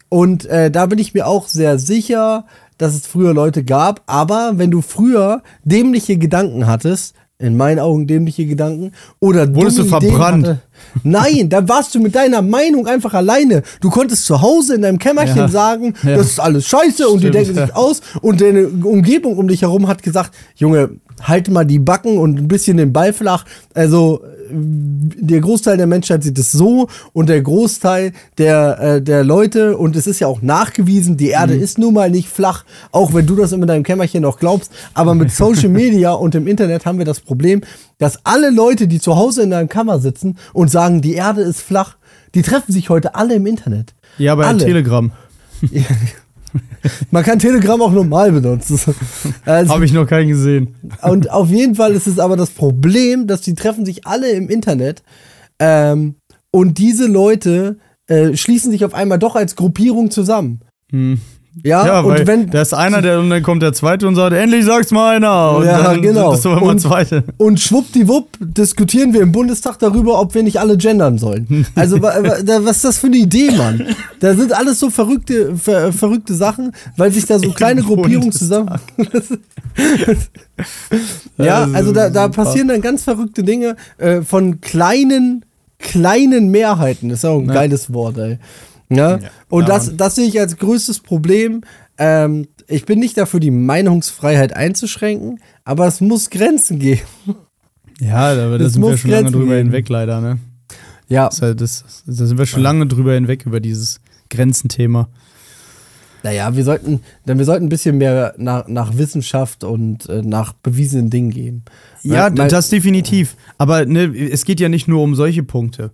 Und äh, da bin ich mir auch sehr sicher, dass es früher Leute gab. Aber wenn du früher dämliche Gedanken hattest, in meinen Augen dämliche Gedanken, oder wurdest du verbrannt. Hatte, Nein, da warst du mit deiner Meinung einfach alleine. Du konntest zu Hause in deinem Kämmerchen Ja. sagen, Ja. das ist alles scheiße und die Stimmt, denken sich ja. aus und deine Umgebung um dich herum hat gesagt, Junge, halt mal die Backen und ein bisschen den Ball flach. Also der Großteil der Menschheit sieht es so und der Großteil der, äh, der Leute, und es ist ja auch nachgewiesen, die Mhm. Erde ist nun mal nicht flach, auch wenn du das in deinem Kämmerchen noch glaubst, aber mit Social Media und im Internet haben wir das Problem, dass alle Leute, die zu Hause in deinem Kammer sitzen und sagen, die Erde ist flach, die treffen sich heute alle im Internet. Ja, bei alle. Telegram. Man kann Telegram auch normal benutzen. Also, Habe ich noch keinen gesehen. und auf jeden Fall ist es aber das Problem, dass die treffen sich alle im Internet ähm, und diese Leute äh, schließen sich auf einmal doch als Gruppierung zusammen. Hm. Ja, Ja, und wenn da ist einer, der und dann kommt der zweite und sagt, endlich sag's mal einer. Und Ja, dann genau. das doch immer Und- zweite. und schwuppdiwupp diskutieren wir im Bundestag darüber, ob wir nicht alle gendern sollen. Also was ist das für eine Idee, Mann? Da sind alles so verrückte, ver, verrückte Sachen, weil sich da so kleine Im Gruppierungen zusammen. ja, Also, also da, da passieren dann ganz verrückte Dinge äh, von kleinen, kleinen Mehrheiten. Das ist auch ein Ja. geiles Wort, ey. Ja? Und Ja, das, das sehe ich als größtes Problem. Ähm, ich bin nicht dafür, die Meinungsfreiheit einzuschränken, aber es muss Grenzen geben. Ja, aber da Es sind wir schon lange Grenzen drüber geben. hinweg, leider, ne? Ja, halt da sind wir schon lange drüber hinweg über dieses Grenzenthema. naja, wir sollten, denn wir sollten ein bisschen mehr nach, nach Wissenschaft und äh, nach bewiesenen Dingen gehen. Ja, weil- das definitiv. Aber ne, es geht ja nicht nur um solche Punkte.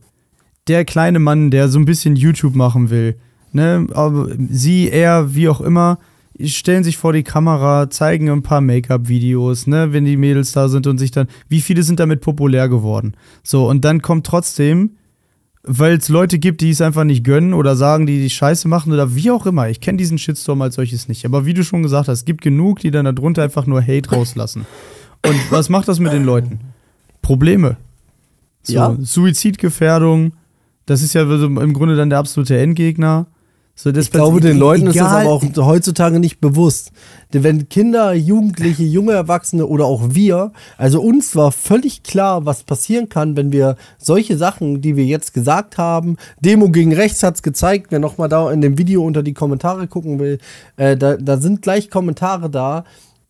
Der kleine Mann, der so ein bisschen YouTube machen will, ne, aber sie, er, wie auch immer, stellen sich vor die Kamera, zeigen ein paar Make-up-Videos, ne, wenn die Mädels da sind und sich dann, wie viele sind damit populär geworden? So, und dann kommt trotzdem, weil es Leute gibt, die es einfach nicht gönnen oder sagen, die die Scheiße machen oder wie auch immer. Ich kenne diesen Shitstorm als solches nicht. Aber wie du schon gesagt hast, es gibt genug, die dann darunter einfach nur Hate rauslassen. Und was macht das mit den Leuten? Probleme. So, Ja. Suizidgefährdung, das ist ja im Grunde dann der absolute Endgegner. So, das Ich glaube, den Leuten ist das egal- aber auch heutzutage nicht bewusst. Denn wenn Kinder, Jugendliche, junge Erwachsene oder auch wir, also uns war völlig klar, was passieren kann, wenn wir solche Sachen, die wir jetzt gesagt haben, Demo gegen Rechts hat's gezeigt, wer nochmal da in dem Video unter die Kommentare gucken will, äh, da, da sind gleich Kommentare da,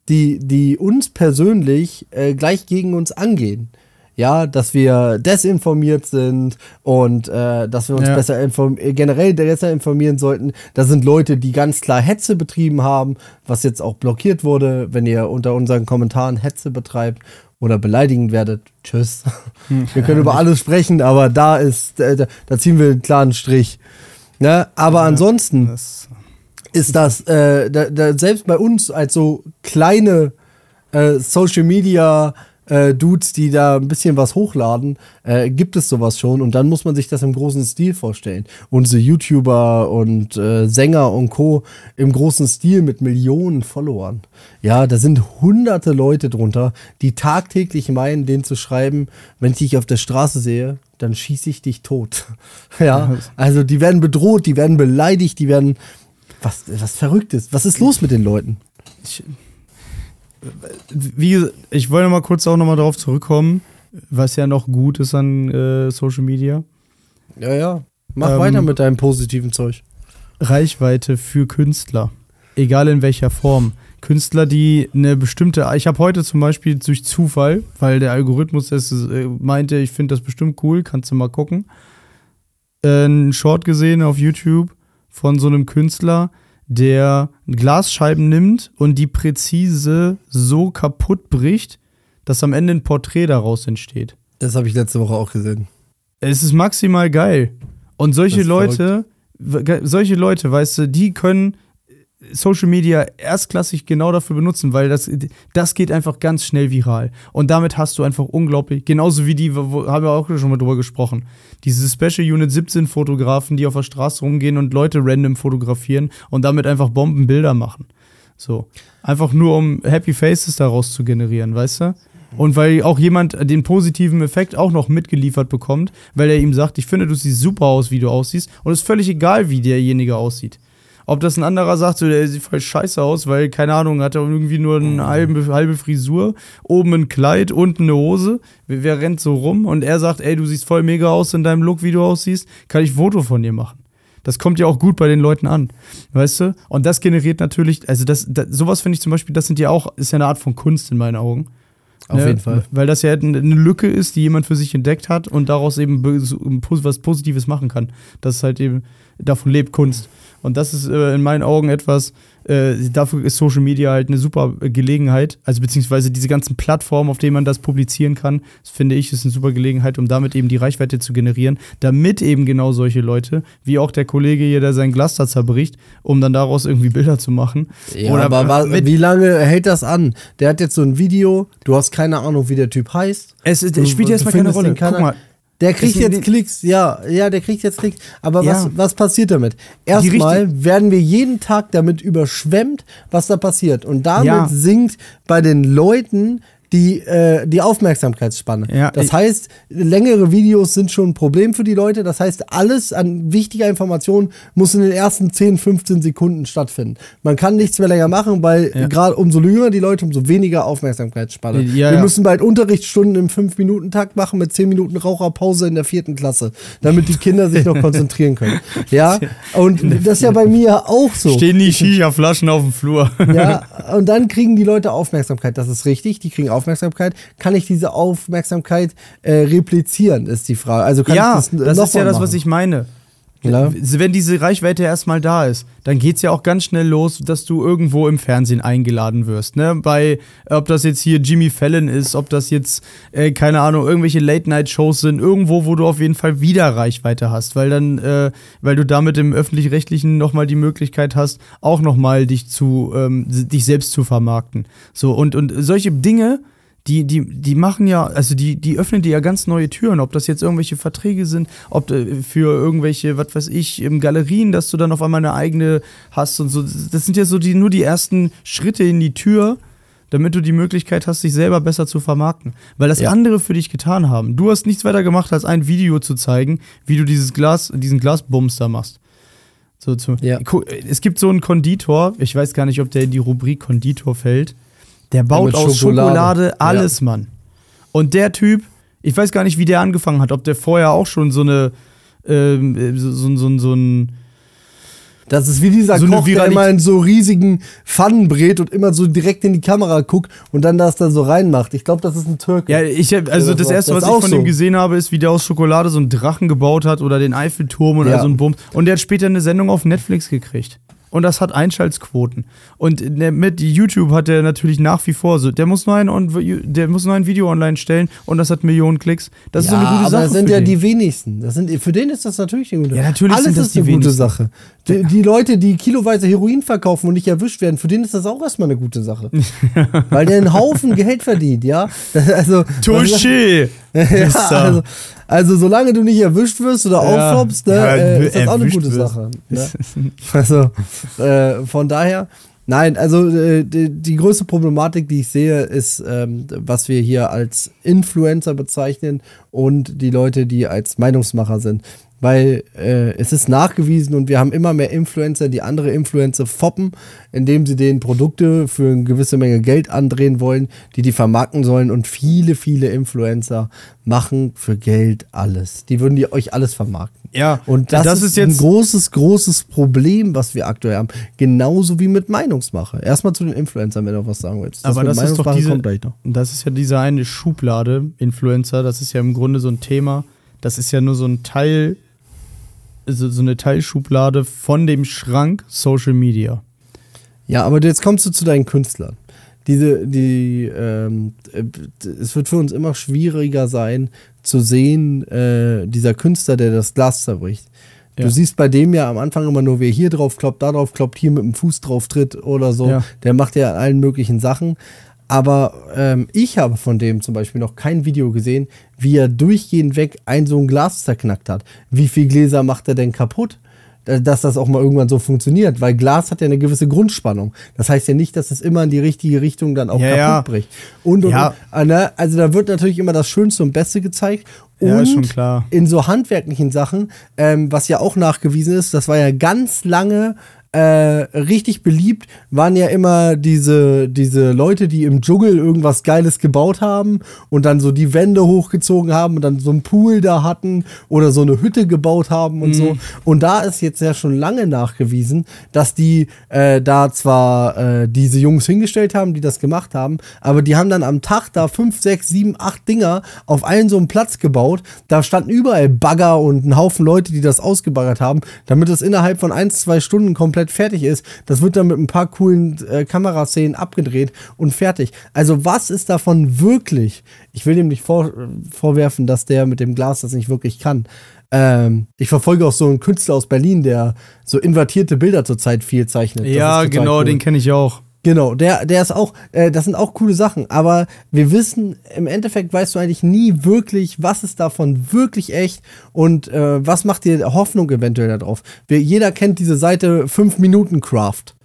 die, die uns persönlich äh, gleich gegen uns angehen. Ja, dass wir desinformiert sind und äh, dass wir uns Ja. besser äh, generell besser informieren sollten. Da sind Leute, die ganz klar Hetze betrieben haben, was jetzt auch blockiert wurde, wenn ihr unter unseren Kommentaren Hetze betreibt oder beleidigend werdet. Tschüss. Wir können über alles sprechen, aber da ist, äh, da, ziehen wir einen klaren Strich. Ne? Aber ansonsten Das, ist das, äh, da, da, selbst bei uns als so kleine äh, Social Media äh, Dudes, die da ein bisschen was hochladen, äh, gibt es sowas schon und dann muss man sich das im großen Stil vorstellen. Unsere YouTuber und äh, Sänger und Co. im großen Stil mit Millionen Followern. Ja, da sind hunderte Leute drunter, die tagtäglich meinen, den zu schreiben, wenn ich dich auf der Straße sehe, dann schieße ich dich tot. ja, also die werden bedroht, die werden beleidigt, die werden was, was Verrücktes. Was ist los mit den Leuten? ich, wie, ich wollte mal kurz auch nochmal darauf zurückkommen, was ja noch gut ist an äh, Social Media. Ja, ja. Mach Ähm, weiter mit deinem positiven Zeug. Reichweite für Künstler. Egal in welcher Form. Künstler, die eine bestimmte. Ich habe heute zum Beispiel durch Zufall, weil der Algorithmus es äh, meinte, ich finde das bestimmt cool, kannst du mal gucken, äh, einen Short gesehen auf YouTube von so einem Künstler, der Glasscheiben nimmt und die präzise so kaputt bricht, dass am Ende ein Porträt daraus entsteht. Das habe ich letzte Woche auch gesehen. Es ist maximal geil. Und solche Leute, solche Leute, weißt du, die können Social Media erstklassig genau dafür benutzen, weil das, das geht einfach ganz schnell viral. Und damit hast du einfach unglaublich, genauso wie die, wo, haben wir auch schon mal drüber gesprochen, diese Special Unit 17 Fotografen, die auf der Straße rumgehen und Leute random fotografieren und damit einfach Bombenbilder machen. So. Einfach nur, um Happy Faces daraus zu generieren, weißt du? Und weil auch jemand den positiven Effekt auch noch mitgeliefert bekommt, weil er ihm sagt, ich finde, du siehst super aus, wie du aussiehst. Und es ist völlig egal, wie derjenige aussieht. Ob das ein anderer sagt, so, der sieht voll scheiße aus, weil, keine Ahnung, hat er irgendwie nur eine halbe, halbe Frisur, oben ein Kleid, unten eine Hose. Wer, wer rennt so rum? Und er sagt, ey, du siehst voll mega aus in deinem Look, wie du aussiehst, kann ich ein Foto von dir machen. Das kommt ja auch gut bei den Leuten an, weißt du? Und das generiert natürlich, also das, das sowas finde ich zum Beispiel, das sind ja auch, ist ja eine Art von Kunst in meinen Augen. Auf Ne? jeden Fall. Weil das ja eine Lücke ist, die jemand für sich entdeckt hat und daraus eben was Positives machen kann. Das ist halt eben, davon lebt Kunst. Und das ist äh, in meinen Augen etwas, äh, dafür ist Social Media halt eine super Gelegenheit. Also beziehungsweise diese ganzen Plattformen, auf denen man das publizieren kann, das finde ich, ist eine super Gelegenheit, um damit eben die Reichweite zu generieren, damit eben genau solche Leute, wie auch der Kollege hier, der sein Glas da zerbricht, um dann daraus irgendwie Bilder zu machen. Ja, Oder aber wa- mit- wie lange hält das an? Der hat jetzt so ein Video, du hast keine Ahnung, wie der Typ heißt. Es, es spielt erstmal keine Rolle. Guck mal, Der kriegt jetzt Klicks, ja, ja, der kriegt jetzt Klicks. Aber was, Ja. was passiert damit? Erstmal werden wir jeden Tag damit überschwemmt, was da passiert. Und damit Ja. sinkt bei den Leuten die, äh, die Aufmerksamkeitsspanne. Ja, das heißt, längere Videos sind schon ein Problem für die Leute. Das heißt, alles an wichtiger Information muss in den ersten 10, 15 Sekunden stattfinden. Man kann nichts mehr länger machen, weil Ja. gerade umso jünger die Leute, umso weniger Aufmerksamkeitsspanne. Ja, wir müssen bald Unterrichtsstunden im 5-Minuten-Takt machen mit 10 Minuten Raucherpause in der vierten Klasse, damit die Kinder sich noch konzentrieren können. Ja, und das ist ja bei mir auch so. stehen die Shisha-Flaschen auf dem Flur. Ja, und dann kriegen die Leute Aufmerksamkeit. Das ist richtig, die kriegen Aufmerksamkeit. Kann ich diese Aufmerksamkeit äh, replizieren, ist die Frage. Also kann ja, ich das, das ist ja mal das, machen? was ich meine. Ja. Wenn diese Reichweite erstmal da ist, dann geht's ja auch ganz schnell los, dass du irgendwo im Fernsehen eingeladen wirst. Ne? Bei, ob das jetzt hier Jimmy Fallon ist, ob das jetzt, äh, keine Ahnung, irgendwelche Late-Night-Shows sind, irgendwo, wo du auf jeden Fall wieder Reichweite hast, weil dann, äh, weil du damit im Öffentlich-Rechtlichen nochmal die Möglichkeit hast, auch nochmal dich zu, ähm, dich selbst zu vermarkten. So, und, und solche Dinge, die, die, die machen ja, also die, die öffnen dir ja ganz neue Türen, ob das jetzt irgendwelche Verträge sind, ob äh, für irgendwelche, was weiß ich, im Galerien, dass du dann auf einmal eine eigene hast und so. Das sind ja so die, nur die ersten Schritte in die Tür, damit du die Möglichkeit hast, dich selber besser zu vermarkten. Weil das Ja. andere für dich getan haben. Du hast nichts weiter gemacht, als ein Video zu zeigen, wie du dieses Glas, diesen Glasbums da machst. So zum, Ja. Es gibt so einen Konditor, ich weiß gar nicht, ob der in die Rubrik Konditor fällt. Der baut aus Schokolade. Schokolade, alles, Mann. Und der Typ, ich weiß gar nicht, wie der angefangen hat, ob der vorher auch schon so eine, ähm, äh, so, so, so, so ein, Das ist wie dieser So Koch, der immer in so riesigen Pfannen brät und immer so direkt in die Kamera guckt und dann das da so reinmacht. Ich glaube, das ist ein Türke. ja, ich hab, also das so. erste, Das was ist ich von so. dem gesehen habe, ist, wie der aus Schokolade so einen Drachen gebaut hat oder den Eiffelturm oder Ja. so einen Bums. Und der hat später eine Sendung auf Netflix gekriegt. Und das hat Einschaltquoten. Und der- mit YouTube hat er natürlich nach wie vor so, der muss nur ein, der muss nur ein Video online stellen und das hat Millionen Klicks. Das ist so eine gute aber Sache. das sind ja den. die wenigsten. Das sind, für den ist das natürlich eine gute Ja, natürlich Alles ist die eine gute wenigsten. Sache. Die, die Leute, die kiloweise Heroin verkaufen und nicht erwischt werden, für den ist das auch erstmal eine gute Sache. Weil der einen Haufen Geld verdient, ja. Das, also, Touché! ja, also, also solange du nicht erwischt wirst oder Ja. auffloppst, ne, Ja, äh, ist das auch eine gute wirst. Sache. Ne? Also äh, von daher, nein, also äh, die, die größte Problematik, die ich sehe, ist, ähm, was wir hier als Influencer bezeichnen und die Leute, die als Meinungsmacher sind. Weil äh, es ist nachgewiesen und wir haben immer mehr Influencer, die andere Influencer foppen, indem sie denen Produkte für eine gewisse Menge Geld andrehen wollen, die die vermarkten sollen. Und viele, viele Influencer machen für Geld alles. Die würden die euch alles vermarkten. Ja, Und das, das ist, ist jetzt- ein großes, großes Problem, was wir aktuell haben. Genauso wie mit Meinungsmache. Erstmal zu den Influencern, wenn du was sagen willst. Aber das ist doch diese, kommt gleich noch. das ist ja diese eine Schublade, Influencer, das ist ja im Grunde so ein Thema, das ist ja nur so ein Teil, so, so eine Teilschublade von dem Schrank Social Media. Ja, aber jetzt kommst du zu deinen Künstlern. Diese, die, ähm, äh, es wird für uns immer schwieriger sein, zu sehen, äh, dieser Künstler, der das Glas zerbricht. Du Ja. siehst bei dem ja am Anfang immer nur, wer hier drauf kloppt, da drauf kloppt, hier mit dem Fuß drauf tritt oder so. Ja. Der macht ja allen möglichen Sachen. Aber ähm, ich habe von dem zum Beispiel noch kein Video gesehen, wie er durchgehend weg ein so ein Glas zerknackt hat. Wie viel Gläser macht er denn kaputt? Äh, Dass das auch mal irgendwann so funktioniert, weil Glas hat ja eine gewisse Grundspannung. Das heißt ja nicht, dass es immer in die richtige Richtung dann auch Ja, kaputt ja. bricht. Und, und, Ja. und äh, ne? also da wird natürlich immer das Schönste und Beste gezeigt. Ja, und ist schon klar. in so handwerklichen Sachen, ähm, was ja auch nachgewiesen ist, das war ja ganz lange äh, richtig beliebt waren ja immer diese, diese Leute, die im Dschungel irgendwas Geiles gebaut haben und dann so die Wände hochgezogen haben und dann so einen Pool da hatten oder so eine Hütte gebaut haben und Mhm. so. Und da ist jetzt ja schon lange nachgewiesen, dass die äh, da zwar äh, diese Jungs hingestellt haben, die das gemacht haben, aber die haben dann am Tag da fünf, sechs, sieben, acht Dinger auf einen so einen Platz gebaut. Da standen überall Bagger und ein Haufen Leute, die das ausgebaggert haben, damit es innerhalb von ein, zwei Stunden komplett fertig ist. Das wird dann mit ein paar coolen äh, Kameraszenen abgedreht und fertig. Also was ist davon wirklich? Ich will dem nicht vor, vorwerfen, dass der mit dem Glas das nicht wirklich kann. Ähm, ich verfolge auch so einen Künstler aus Berlin, der so invertierte Bilder zurzeit viel zeichnet. Ja, genau, cool. den kenne ich auch. Genau, der, der ist auch, äh, das sind auch coole Sachen, aber wir wissen, im Endeffekt weißt du eigentlich nie wirklich, was ist davon wirklich echt und äh, was macht dir Hoffnung eventuell darauf. Wir, jeder kennt diese Seite 5 Minuten Craft.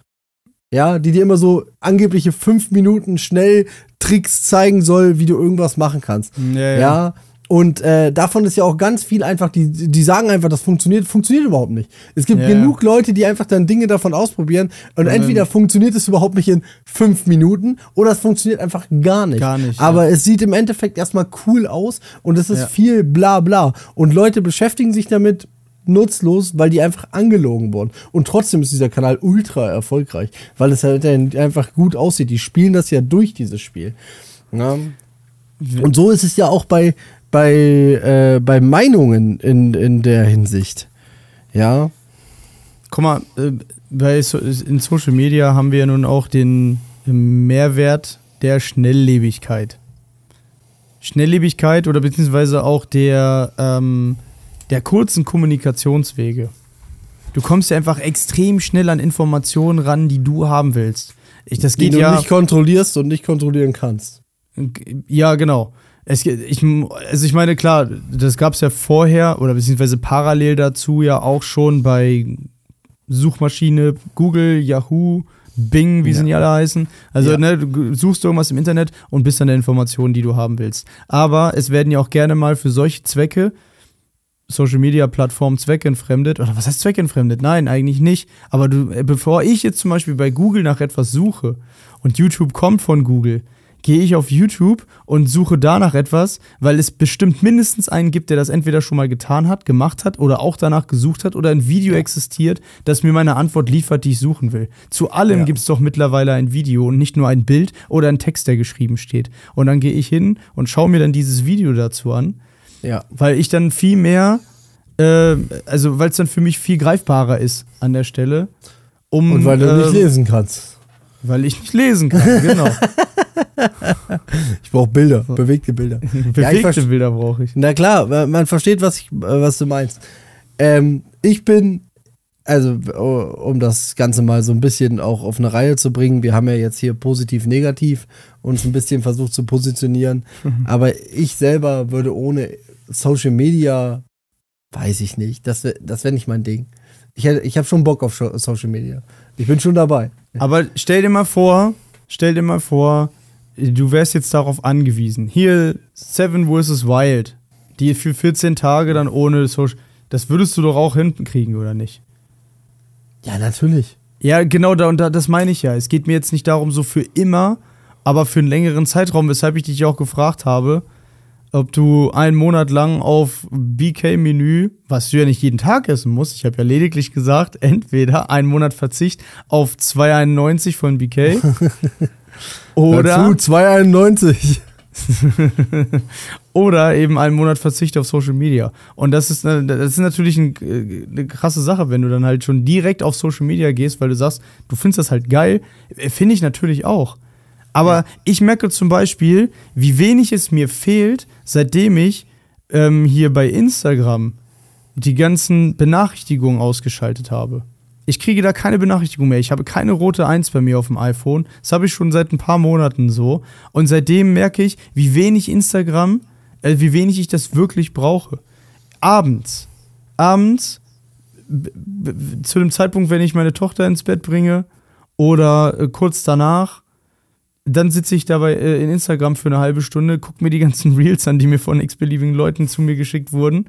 Ja, die dir immer so angebliche 5 Minuten schnell Tricks zeigen soll, wie du irgendwas machen kannst. Ja, ja. Ja. Und äh, davon ist ja auch ganz viel einfach, die, die sagen einfach, das funktioniert, funktioniert überhaupt nicht. Es gibt Ja, genug Leute, die einfach dann Dinge davon ausprobieren und dann- entweder funktioniert es überhaupt nicht in fünf Minuten oder es funktioniert einfach gar nicht. Gar nicht, Aber es sieht im Endeffekt erstmal cool aus und es ist Ja. viel bla bla. Und Leute beschäftigen sich damit nutzlos, weil die einfach angelogen wurden. Und trotzdem ist dieser Kanal ultra erfolgreich, weil es halt einfach gut aussieht. Die spielen das ja durch dieses Spiel. Ja. Und so ist es ja auch bei, bei, äh, bei Meinungen in, in der Hinsicht. Ja. Guck mal, äh, bei so, in Social Media haben wir ja nun auch den Mehrwert der Schnelllebigkeit. Schnelllebigkeit oder beziehungsweise auch der, ähm, der kurzen Kommunikationswege. Du kommst ja einfach extrem schnell an Informationen ran, die du haben willst. Ich, das Die geht du ja. nicht kontrollierst und nicht kontrollieren kannst. Ja, genau. Es, ich, also ich meine, klar, das gab es ja vorher oder beziehungsweise parallel dazu ja auch schon bei Suchmaschine, Google, Yahoo, Bing, wie Ja. sie nicht alle heißen. Also, Ja. ne, du suchst irgendwas im Internet und bist an der Information, die du haben willst. Aber es werden ja auch gerne mal für solche Zwecke Social Media Plattformen zweckentfremdet. Oder was heißt zweckentfremdet? Nein, eigentlich nicht. Aber du, äh, bevor ich jetzt zum Beispiel bei Google nach etwas suche und YouTube kommt von Google, gehe ich auf YouTube und suche danach etwas, weil es bestimmt mindestens einen gibt, der das entweder schon mal getan hat, gemacht hat oder auch danach gesucht hat oder ein Video existiert, das mir meine Antwort liefert, die ich suchen will. Zu allem Ja. gibt es doch mittlerweile ein Video und nicht nur ein Bild oder ein Text, der geschrieben steht. Und dann gehe ich hin und schaue mir dann dieses Video dazu an Ja. weil ich dann viel mehr, äh, also weil es dann für mich viel greifbarer ist an der Stelle. Um, Und weil du ähm, nicht lesen kannst. Weil ich nicht lesen kann, genau. Ich brauche Bilder, bewegte Bilder. Ja, Bewegte verste- Bilder brauche ich. Na klar, man versteht, was, ich, äh, was du meinst. Ähm, ich bin, also um das Ganze mal so ein bisschen auch auf eine Reihe zu bringen, wir haben ja jetzt hier positiv, negativ uns ein bisschen versucht zu positionieren, aber ich selber würde ohne Social Media, weiß ich nicht, das wäre das wär nicht mein Ding. Ich, ich habe schon Bock auf Social Media. Ich bin schon dabei. Aber stell dir mal vor, stell dir mal vor, du wärst jetzt darauf angewiesen. Hier Seven vs. Wild, die für 14 Tage dann ohne Social. Das würdest du doch auch hinkriegen, oder nicht? Ja, natürlich. Ja, genau, da, und da, das meine ich ja. Es geht mir jetzt nicht darum, so für immer, aber für einen längeren Zeitraum, weshalb ich dich auch gefragt habe, ob du einen Monat lang auf BK-Menü, was du ja nicht jeden Tag essen musst, ich habe ja lediglich gesagt, entweder einen Monat Verzicht auf 2,91 von BK oder, Dazu 2,91. oder eben einen Monat Verzicht auf Social Media. Und das ist, eine, das ist natürlich ein, äh, eine krasse Sache, wenn du dann halt schon direkt auf Social Media gehst, weil du sagst, du findest das halt geil. Äh, Finde ich natürlich auch. Aber ich merke zum Beispiel, wie wenig es mir fehlt, seitdem ich ähm, hier bei Instagram die ganzen Benachrichtigungen ausgeschaltet habe. Ich kriege da keine Benachrichtigung mehr. Ich habe keine rote 1 bei mir auf dem iPhone. Das habe ich schon seit ein paar Monaten so. Und seitdem merke ich, wie wenig Instagram, äh, wie wenig ich das wirklich brauche. Abends. Abends, zu dem Zeitpunkt, wenn ich meine Tochter ins Bett bringe oder äh, kurz danach, dann sitze ich dabei äh, in Instagram für eine halbe Stunde, gucke mir die ganzen Reels an, die mir von x-beliebigen Leuten zu mir geschickt wurden,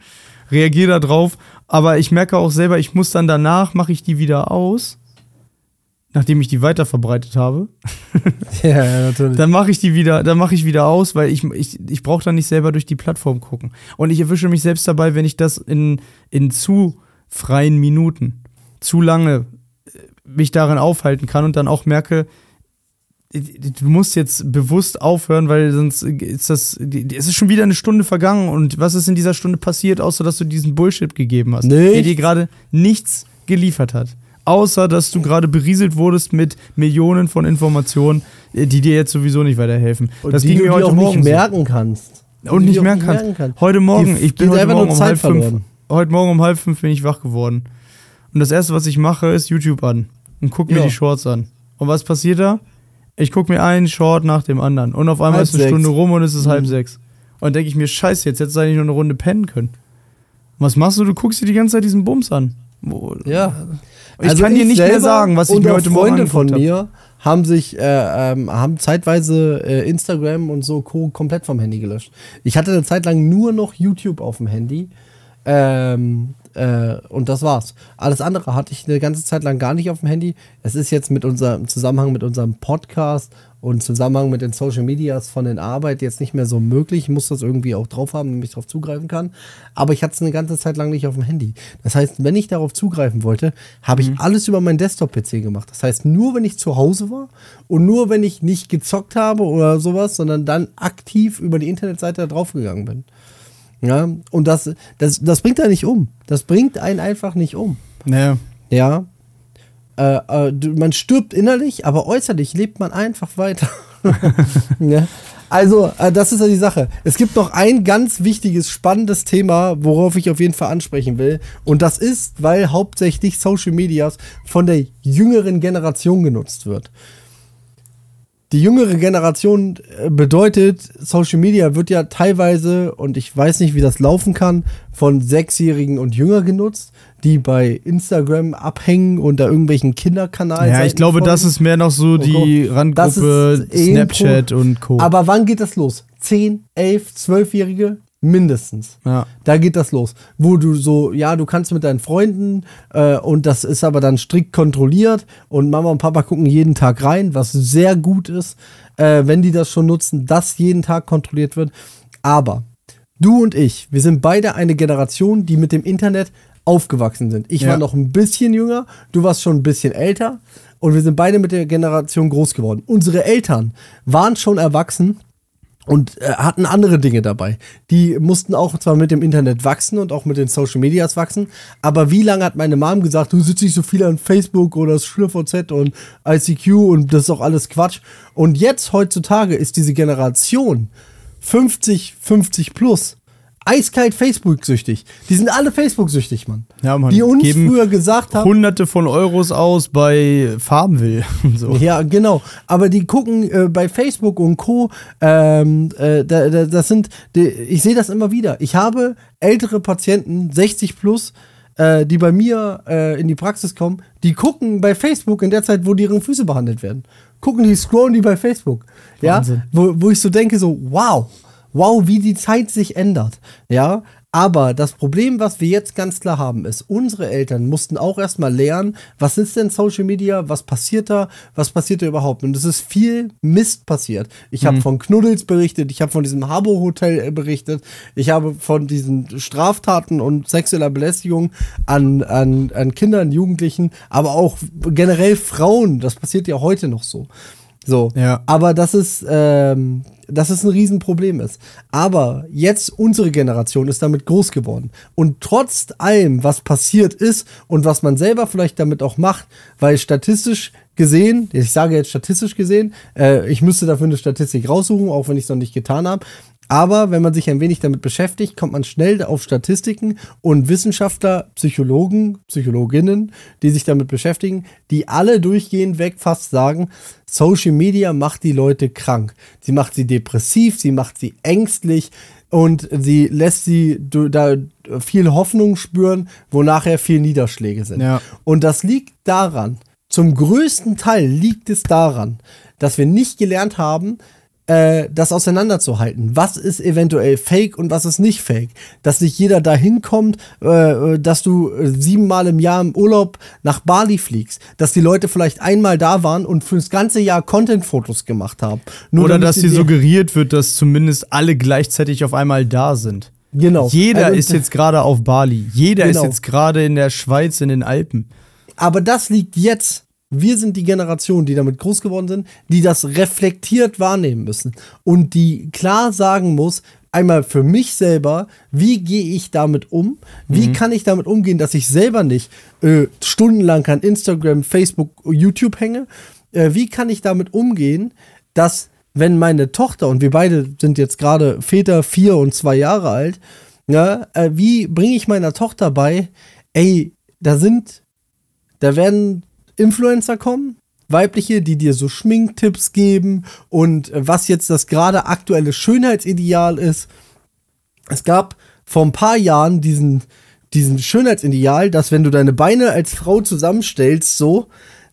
reagiere da drauf, aber ich merke auch selber, ich muss dann danach, mache ich die wieder aus nachdem ich die weiterverbreitet habe, Ja, ja, natürlich. dann mache ich die wieder, dann mache ich wieder aus, weil ich, ich, ich brauche dann nicht selber durch die Plattform gucken. Und ich erwische mich selbst dabei, wenn ich das in, in zu freien Minuten, zu lange äh, mich darin aufhalten kann und dann auch merke, du musst jetzt bewusst aufhören, weil sonst ist das, es ist schon wieder eine Stunde vergangen und was ist in dieser Stunde passiert, außer dass du diesen Bullshit gegeben hast, der Nichts. dir gerade nichts geliefert hat. Außer, dass du gerade berieselt wurdest mit Millionen von Informationen, äh, die dir jetzt sowieso nicht weiterhelfen. Und das die ging du mir dir heute auch Morgen nicht so. merken kannst. Und nicht merken kannst. Heute Morgen, Die ich bin heute Morgen nur um halb fünf. Heute Morgen um halb fünf bin ich wach geworden. Und das erste, was ich mache, ist YouTube an und gucke mir Ja. die Shorts an. Und was passiert da? Ich gucke mir einen Short nach dem anderen. Und auf einmal Halb ist eine sechs. Stunde rum und es ist halb Mhm. sechs. Und denke ich mir, scheiße, jetzt hättest du eigentlich noch eine Runde pennen können. Was machst du? Du guckst dir die ganze Zeit diesen Bums an. Wo- Ja. Ich Also kann dir nicht mehr sagen, was ich mir heute Morgen Freunde von angeguckt hab. mir haben sich, äh, ähm, haben zeitweise äh, Instagram und so Co. komplett vom Handy gelöscht. Ich hatte eine Zeit lang nur noch YouTube auf dem Handy. Ähm, äh, und das war's. Alles andere hatte ich eine ganze Zeit lang gar nicht auf dem Handy. Es ist jetzt mit unserem im Zusammenhang mit unserem Podcast und im Zusammenhang mit den Social Medias von der Arbeit jetzt nicht mehr so möglich. Ich muss das irgendwie auch drauf haben, damit ich darauf zugreifen kann. Aber ich hatte es eine ganze Zeit lang nicht auf dem Handy. Das heißt, wenn ich darauf zugreifen wollte, habe ich alles über meinen Desktop-PC gemacht. Das heißt, nur wenn ich zu Hause war und nur wenn ich nicht gezockt habe oder sowas, sondern dann aktiv über die Internetseite da draufgegangen bin. Ja, und das, das, das bringt einen nicht um. Das bringt einen einfach nicht um. Naja. Ja. Äh, äh, man stirbt innerlich, aber äußerlich lebt man einfach weiter. ja. Also, äh, das ist ja die Sache. Es gibt noch ein ganz wichtiges, spannendes Thema, worauf ich auf jeden Fall ansprechen will. Und das ist, weil hauptsächlich Social Medias von der jüngeren Generation genutzt wird. Die jüngere Generation äh, bedeutet, Social Media wird ja teilweise, und ich weiß nicht, wie das laufen kann, von Sechsjährigen und jünger genutzt, die bei Instagram abhängen und da irgendwelchen Kinderkanal. Ja, ich glaube, das ist mehr noch so die Das Randgruppe Snapchat und Co. Aber wann geht das los? 10, 11, 12-Jährige? Mindestens. ja. Da geht das los. Wo du so, ja, du kannst mit deinen Freunden äh, und das ist aber dann strikt kontrolliert und Mama und Papa gucken jeden Tag rein, was sehr gut ist, äh, wenn die das schon nutzen, dass jeden Tag kontrolliert wird. Aber du und ich, wir sind beide eine Generation, die mit dem Internet aufgewachsen sind. Ich Ja. war noch ein bisschen jünger, du warst schon ein bisschen älter und wir sind beide mit der Generation groß geworden. Unsere Eltern waren schon erwachsen und äh, hatten andere Dinge dabei. Die mussten auch zwar mit dem Internet wachsen und auch mit den Social Medias wachsen, aber wie lange hat meine Mom gesagt, du sitzt nicht so viel an Facebook oder SchülerVZ und ICQ und das ist auch alles Quatsch. Und jetzt heutzutage ist diese Generation 50, 50 plus eiskalt Facebook-süchtig. Die sind alle Facebook-süchtig, Mann. Ja, Mann. Die uns Geben früher gesagt haben, Hunderte von Euros aus bei Farbenwill. und so. Ja, genau. Aber die gucken äh, bei Facebook und Co. Ähm, äh, da, da, das sind, die, ich sehe das immer wieder. Ich habe ältere Patienten, 60 plus, äh, die bei mir äh, in die Praxis kommen, die gucken bei Facebook in der Zeit, wo deren Füße behandelt werden. Gucken die, scrollen die bei Facebook. Ja, Wahnsinn. wo, wo ich so denke, so, wow, wow, wie die Zeit sich ändert. Ja, aber das Problem, was wir jetzt ganz klar haben, ist, unsere Eltern mussten auch erstmal lernen, was ist denn Social Media, was passiert da, was passiert da überhaupt. Und es ist viel Mist passiert. Ich habe von Knuddels berichtet, ich habe von diesem Habo-Hotel äh, berichtet, ich habe von diesen Straftaten und sexueller Belästigung an, an, an Kindern, Jugendlichen, aber auch generell Frauen. Das passiert ja heute noch so. So. Ja. Aber das ist, ähm, dass es ein Riesenproblem ist. Aber jetzt unsere Generation ist damit groß geworden. Und trotz allem, was passiert ist und was man selber vielleicht damit auch macht, weil statistisch gesehen, ich sage jetzt statistisch gesehen, äh, ich müsste dafür eine Statistik raussuchen, auch wenn ich es noch nicht getan habe. Aber wenn man sich ein wenig damit beschäftigt, kommt man schnell auf Statistiken und Wissenschaftler, Psychologen, Psychologinnen, die sich damit beschäftigen, die alle durchgehend weg fast sagen, Social Media macht die Leute krank. Sie macht sie depressiv, sie macht sie ängstlich und sie lässt sie da viel Hoffnung spüren, wo nachher viel Niederschläge sind. Ja. Und das liegt daran, zum größten Teil liegt es daran, dass wir nicht gelernt haben, äh, das auseinanderzuhalten. Was ist eventuell fake und was ist nicht fake? Dass nicht jeder dahin kommt, äh, dass du äh, siebenmal im Jahr im Urlaub nach Bali fliegst. Dass die Leute vielleicht einmal da waren und fürs ganze Jahr Content-Fotos gemacht haben. Nur Oder dass dir suggeriert wird, dass zumindest alle gleichzeitig auf einmal da sind. Genau. Jeder also, ist jetzt gerade auf Bali. Jeder genau. ist jetzt gerade in der Schweiz, in den Alpen. Aber das liegt jetzt wir sind die Generation, die damit groß geworden sind, die das reflektiert wahrnehmen müssen und die klar sagen muss, einmal für mich selber, wie gehe ich damit um? Wie mhm. kann ich damit umgehen, dass ich selber nicht äh, stundenlang an Instagram, Facebook, YouTube hänge? Äh, wie kann ich damit umgehen, dass wenn meine Tochter und wir beide sind jetzt gerade Väter vier und zwei Jahre alt, ja, äh, wie bringe ich meiner Tochter bei, ey, da sind, da werden Influencer kommen, weibliche, die dir so Schminktipps geben und äh, was jetzt das gerade aktuelle Schönheitsideal ist. Es gab vor ein paar Jahren diesen, diesen Schönheitsideal, dass wenn du deine Beine als Frau zusammenstellst, so,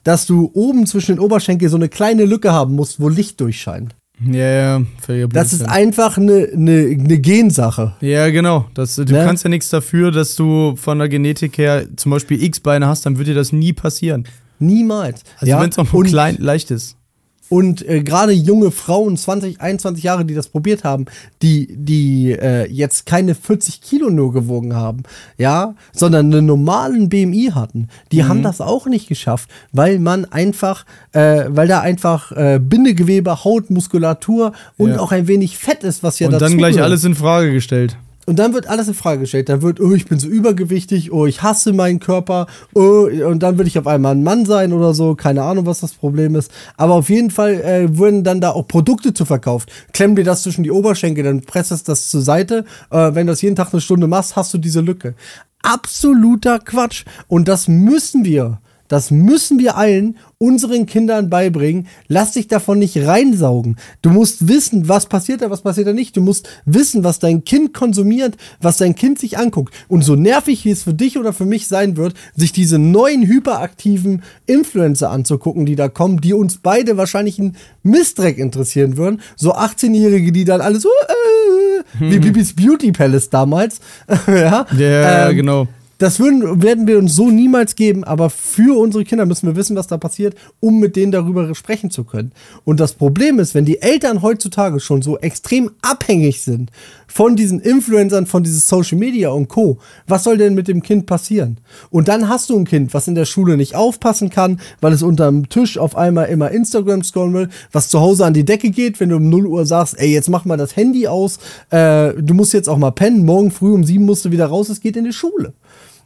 dass du oben zwischen den Oberschenkel so eine kleine Lücke haben musst, wo Licht durchscheint. Ja, ja, Das ist einfach eine, eine, eine Gensache. Ja, genau. Das, du ne? kannst ja nichts dafür, dass du von der Genetik her zum Beispiel X-Beine hast, dann wird dir das nie passieren. Niemals. Also ja? wenn es noch klein, leicht ist. Und äh, gerade junge Frauen, 20, 21 Jahre, die das probiert haben, die, die äh, jetzt keine 40 Kilo nur gewogen haben, ja, sondern einen normalen BMI hatten, die mhm. haben das auch nicht geschafft, weil man einfach, äh, weil da einfach äh, Bindegewebe, Haut, Muskulatur und ja. auch ein wenig Fett ist, was ja dazu. Und dann gleich alles in Frage gestellt. Und dann wird alles in Frage gestellt. Dann wird, oh, ich bin so übergewichtig, oh, ich hasse meinen Körper, oh, und dann würde ich auf einmal ein Mann sein oder so. Keine Ahnung, was das Problem ist. Aber auf jeden Fall äh, wurden dann da auch Produkte zu verkauft. Klemm dir das zwischen die Oberschenkel, dann presst das zur Seite. Äh, wenn du das jeden Tag eine Stunde machst, hast du diese Lücke. Absoluter Quatsch. Und das müssen wir das müssen wir allen unseren Kindern beibringen. Lass dich davon nicht reinsaugen. Du musst wissen, was passiert da, was passiert da nicht. Du musst wissen, was dein Kind konsumiert, was dein Kind sich anguckt. Und so nervig wie es für dich oder für mich sein wird, sich diese neuen hyperaktiven Influencer anzugucken, die da kommen, die uns beide wahrscheinlich einen Mistdreck interessieren würden. So 18-Jährige, die dann alles so, äh, wie Bibis Beauty Palace damals. ja, yeah, ähm, genau. Das würden, werden wir uns so niemals geben, aber für unsere Kinder müssen wir wissen, was da passiert, um mit denen darüber sprechen zu können. Und das Problem ist, wenn die Eltern heutzutage schon so extrem abhängig sind von diesen Influencern, von dieses Social Media und Co., was soll denn mit dem Kind passieren? Und dann hast du ein Kind, was in der Schule nicht aufpassen kann, weil es unterm Tisch auf einmal immer Instagram scrollen will, was zu Hause an die Decke geht, wenn du um 0 Uhr sagst, ey, jetzt mach mal das Handy aus, äh, du musst jetzt auch mal pennen, morgen früh um 7 musst du wieder raus, es geht in die Schule.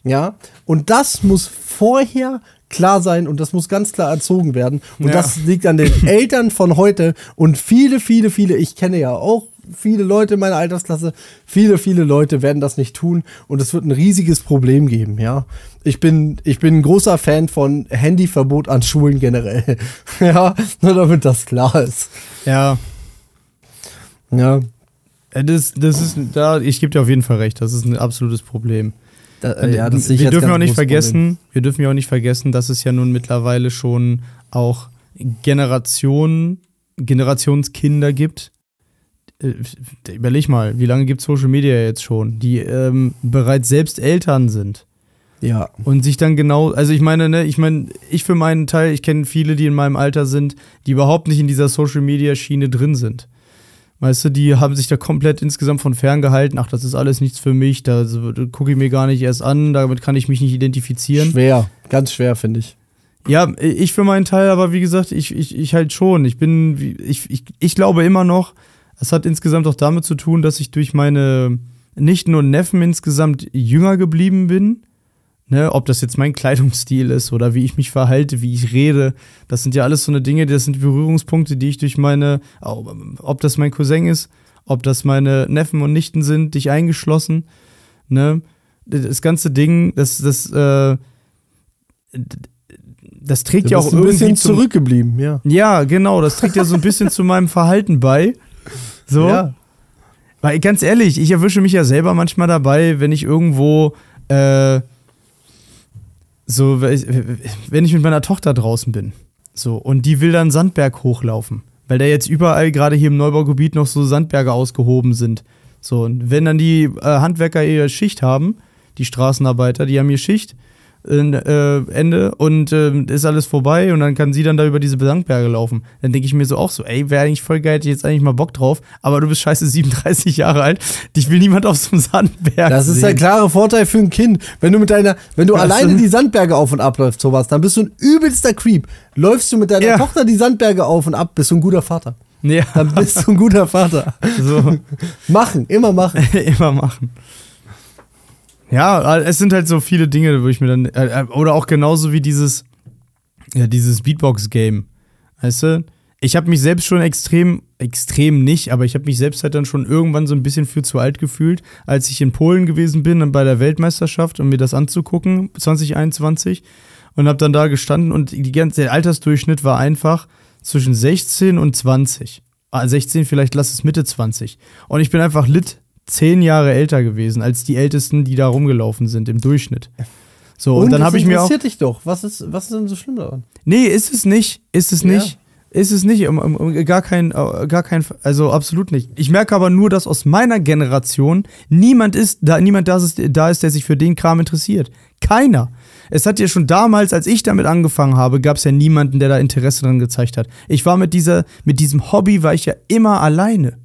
Ja, und das muss vorher klar sein und das muss ganz klar erzogen werden. Und ja. das liegt an den Eltern von heute und viele, viele, viele, ich kenne ja auch viele Leute in meiner Altersklasse, viele, viele Leute werden das nicht tun und es wird ein riesiges Problem geben, ja. Ich bin, ich bin ein großer Fan von Handyverbot an Schulen generell. ja, nur damit das klar ist. Ja. Ja. Äh, das, das ist, da, ich gebe dir auf jeden Fall recht, das ist ein absolutes Problem. Da, äh, ja, wir dürfen auch nicht vergessen, wir dürfen ja auch nicht vergessen, dass es ja nun mittlerweile schon auch Generationen, Generationskinder gibt. Äh, überleg mal, wie lange gibt es Social Media jetzt schon, die ähm, bereits selbst Eltern sind. Ja. Und sich dann genau, also ich meine, ne, ich meine, ich für meinen Teil, ich kenne viele, die in meinem Alter sind, die überhaupt nicht in dieser Social Media Schiene drin sind. Weißt du, die haben sich da komplett insgesamt von fern gehalten. Ach, das ist alles nichts für mich, da gucke ich mir gar nicht erst an, damit kann ich mich nicht identifizieren. Schwer, ganz schwer, finde ich. Ja, ich für meinen Teil, aber wie gesagt, ich, ich, ich halt schon. Ich bin, ich, ich, ich glaube immer noch, es hat insgesamt auch damit zu tun, dass ich durch meine Nichten und Neffen insgesamt jünger geblieben bin. Ne, ob das jetzt mein Kleidungsstil ist oder wie ich mich verhalte, wie ich rede, das sind ja alles so eine Dinge, das sind Berührungspunkte, die ich durch meine, ob das mein Cousin ist, ob das meine Neffen und Nichten sind, dich eingeschlossen, ne, das ganze Ding, das, das, äh, das trägt ja auch ein bisschen zum, zurückgeblieben, ja. Ja, genau, das trägt ja so ein bisschen zu meinem Verhalten bei, so. Ja. Weil ganz ehrlich, ich erwische mich ja selber manchmal dabei, wenn ich irgendwo, äh, so, wenn ich mit meiner Tochter draußen bin, so, und die will dann Sandberg hochlaufen, weil da jetzt überall gerade hier im Neubaugebiet noch so Sandberge ausgehoben sind. So, und wenn dann die äh, Handwerker ihre Schicht haben, die Straßenarbeiter, die haben ihr Schicht, äh, Ende und äh, ist alles vorbei und dann kann sie dann da über diese Sandberge laufen. Dann denke ich mir so auch so, ey, wäre eigentlich voll geil, hätte ich jetzt eigentlich mal Bock drauf, aber du bist scheiße 37 Jahre alt, dich will niemand auf so einem Sandberg Das ist sehen. der klare Vorteil für ein Kind. Wenn du mit deiner, wenn du Ja, alleine die Sandberge auf und abläufst, sowas, dann bist du ein übelster Creep. Läufst du mit deiner Ja. Tochter die Sandberge auf und ab, bist du ein guter Vater. Ja, Dann bist du ein guter Vater. so. Machen, immer machen. immer machen. Ja, es sind halt so viele Dinge, wo ich mir dann. Äh, äh, oder auch genauso wie dieses, ja, dieses Beatbox-Game. Weißt du? Ich habe mich selbst schon extrem, extrem nicht, aber ich habe mich selbst halt dann schon irgendwann so ein bisschen für zu alt gefühlt, als ich in Polen gewesen bin und bei der Weltmeisterschaft, um mir das anzugucken, 2021. Und habe dann da gestanden und die ganze, der Altersdurchschnitt war einfach zwischen 16 und 20. Ah, 16 vielleicht, lass es Mitte 20. Und ich bin einfach lit zehn Jahre älter gewesen als die Ältesten, die da rumgelaufen sind im Durchschnitt. So, und, dann das habe ich mir auch. interessiert dich doch. Was ist, was ist denn so schlimm daran? Nee, ist es nicht. Ist es Ja. nicht. Ist es nicht. Um, um, um, gar kein, gar kein, also absolut nicht. Ich merke aber nur, dass aus meiner Generation niemand ist, da niemand da ist, da ist, der sich für den Kram interessiert. Keiner. Es hat ja schon damals, als ich damit angefangen habe, gab es ja niemanden, der da Interesse dran gezeigt hat. Ich war mit dieser, mit diesem Hobby war ich ja immer alleine.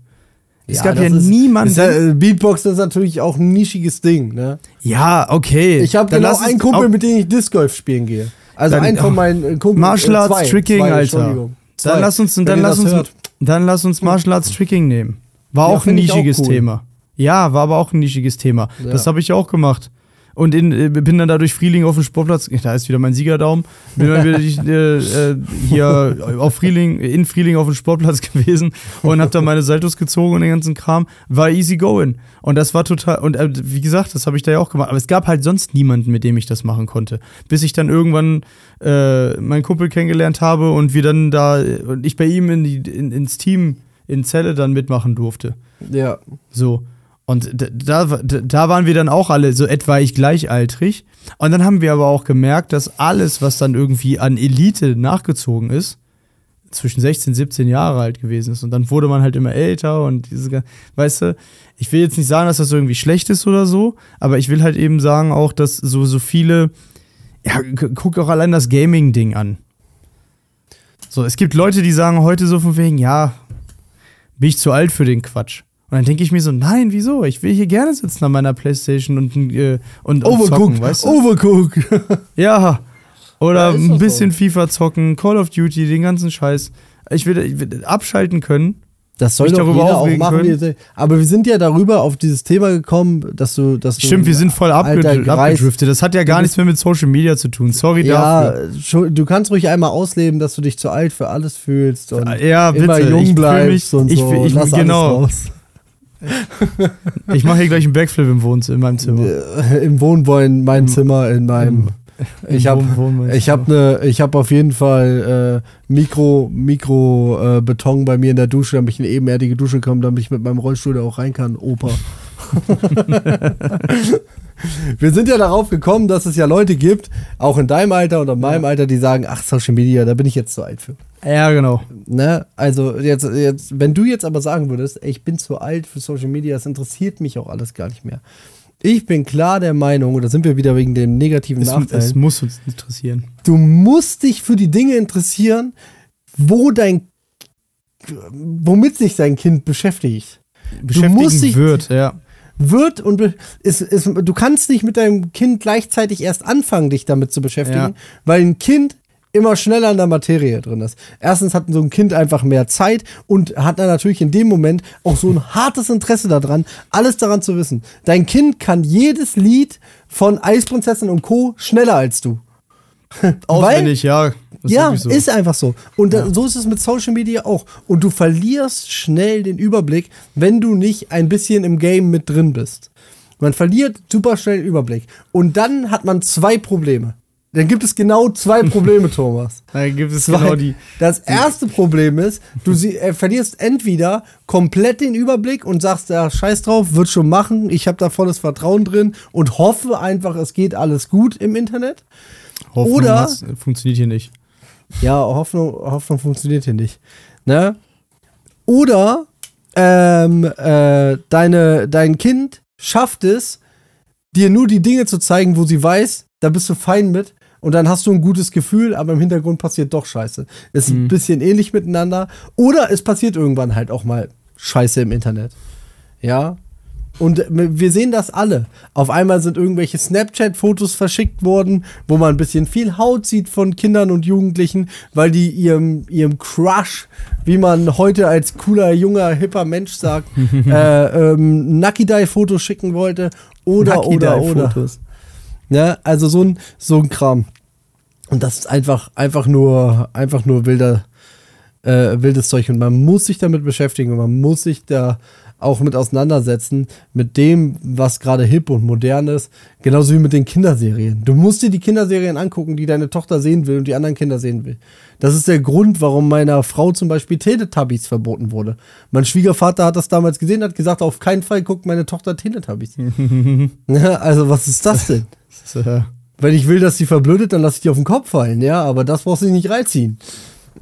Es gab ja das ist- niemanden. Ist ja, äh, Beatbox ist natürlich auch ein nischiges Ding. Ne? ja, okay. Ich habe genau einen Kumpel, mit dem ich Disc Golf spielen gehe. Also Dann- einen von meinen äh, Kumpeln. Martial äh, Arts zwei, Tricking, zwei, Alter. Zwei. Dann lass uns, dann lass uns, hört. dann lass uns Martial Arts Tricking nehmen. War Ja, auch ein ich auch nischiges cool. Thema. Ja, war aber auch ein nischiges Thema. Ja. Das habe ich auch gemacht. Und in, äh, bin dann da durch Frieling auf dem Sportplatz, da ist wieder mein Siegerdaum, bin dann wieder äh, äh, hier auf Frieling, in Frieling auf dem Sportplatz gewesen und habe da meine Saltos gezogen und den ganzen Kram. War easy going. Und das war total, und äh, wie gesagt, das habe ich da ja auch gemacht. Aber es gab halt sonst niemanden, mit dem ich das machen konnte. Bis ich dann irgendwann äh, meinen Kumpel kennengelernt habe und wir dann da, und ich bei ihm in die, in, ins Team in Celle dann mitmachen durfte. Ja. So. Und da, da waren wir dann auch alle so etwaig gleichaltrig. Und dann haben wir aber auch gemerkt, dass alles, was dann irgendwie an Elite nachgezogen ist, zwischen 16, 17 Jahre alt gewesen ist. Und dann wurde man halt immer älter und diese, weißt du, ich will jetzt nicht sagen, dass das irgendwie schlecht ist oder so, aber ich will halt eben sagen auch, dass so, so viele, ja, gu- guck auch allein das Gaming-Ding an. So, es gibt Leute, die sagen heute so von wegen, ja, bin ich zu alt für den Quatsch. Und dann denke ich mir so, nein, wieso? Ich will hier gerne sitzen an meiner Playstation und, äh, und, und zocken, weißt du? Overcooked. Ja. Oder Ja, ein bisschen FIFA zocken, Call of Duty, den ganzen Scheiß. Ich will, ich will abschalten können. Das soll doch darüber jeder auch machen, will. Aber wir sind ja darüber auf dieses Thema gekommen, dass du, dass du Stimmt, wir sind voll abgedriftet. Das hat ja gar nichts mehr mit Social Media zu tun. Sorry dafür. Ja, du kannst ruhig einmal ausleben, dass du dich zu alt für alles fühlst und Ja, bitte. immer Ich jung fühl bleibst mich- und ich so. fühl- ich- Lass genau. alles raus. Ich mache hier gleich einen Backflip im Wohnzimmer, in meinem Zimmer. Äh, Im Wohnbäuen, mein Zimmer, in meinem. Ich habe ich hab ne, ich auf jeden Fall äh, Mikro, Mikro äh, Beton bei mir in der Dusche, damit ich in eine ebenerdige Dusche komme, damit ich mit meinem Rollstuhl da auch rein kann, Opa. Wir sind ja darauf gekommen, dass es ja Leute gibt, auch in deinem Alter oder in meinem Alter, die sagen, ach, Social Media, da bin ich jetzt zu alt für. Ja, genau. Ne? Also jetzt, jetzt, wenn du jetzt aber sagen würdest, ey, ich bin zu alt für Social Media, das interessiert mich auch alles gar nicht mehr. Ich bin klar der Meinung, und da sind wir wieder wegen dem negativen Es, Nachteil, es muss uns interessieren. du musst dich für die Dinge interessieren, wo dein, womit sich dein Kind beschäftigt. Beschäftigen dich- wird, ja. Wird und ist, ist, du kannst nicht mit deinem Kind gleichzeitig erst anfangen, dich damit zu beschäftigen, Ja. weil ein Kind immer schneller in der Materie drin ist. Erstens hat so ein Kind einfach mehr Zeit und hat dann natürlich in dem Moment auch so ein hartes Interesse daran, alles daran zu wissen. Dein Kind kann jedes Lied von Eisprinzessin und Co. schneller als du. Auswendig, ja. Das ja, so. ist einfach so. Und da, so ist es mit Social Media auch. Und du verlierst schnell den Überblick, wenn du nicht ein bisschen im Game mit drin bist. Man verliert super schnell den Überblick. Und dann hat man zwei Probleme. Dann gibt es genau zwei Probleme, Thomas. Da gibt es Zwei. genau die. Das erste Problem ist, du sie, äh, verlierst entweder komplett den Überblick und sagst, ja, scheiß drauf, wird schon machen, ich habe da volles Vertrauen drin und hoffe einfach, es geht alles gut im Internet. Hoffnung Oder- hat's- funktioniert hier nicht. Ja, Hoffnung, Hoffnung funktioniert hier nicht. Ne? Oder ähm, äh, deine, dein Kind schafft es, dir nur die Dinge zu zeigen, wo sie weiß, da bist du fein mit. Und dann hast du ein gutes Gefühl, aber im Hintergrund passiert doch Scheiße. Ist ein Mhm. bisschen ähnlich miteinander. Oder es passiert irgendwann halt auch mal Scheiße im Internet. Ja. Und wir sehen das alle. Auf einmal sind irgendwelche Snapchat-Fotos verschickt worden, wo man ein bisschen viel Haut sieht von Kindern und Jugendlichen, weil die ihrem, ihrem Crush, wie man heute als cooler, junger, hipper Mensch sagt, äh, ähm, Nucky-Dye-Fotos schicken wollte. Oder, oder, oder. Fotos. Ja, also so ein, so ein Kram. Und das ist einfach, einfach nur, einfach nur wilder, äh, wildes Zeug. Und man muss sich damit beschäftigen und man muss sich da auch mit auseinandersetzen, mit dem, was gerade hip und modern ist. Genauso wie mit den Kinderserien. Du musst dir die Kinderserien angucken, die deine Tochter sehen will und die anderen Kinder sehen will. Das ist der Grund, warum meiner Frau zum Beispiel Teletubbies verboten wurde. Mein Schwiegervater hat das damals gesehen, hat gesagt, auf keinen Fall guckt meine Tochter Teletubbies. ja, also was ist das denn? Äh, Wenn ich will, dass sie verblödet, dann lass ich die auf den Kopf fallen, ja, aber das brauchst du nicht reinziehen.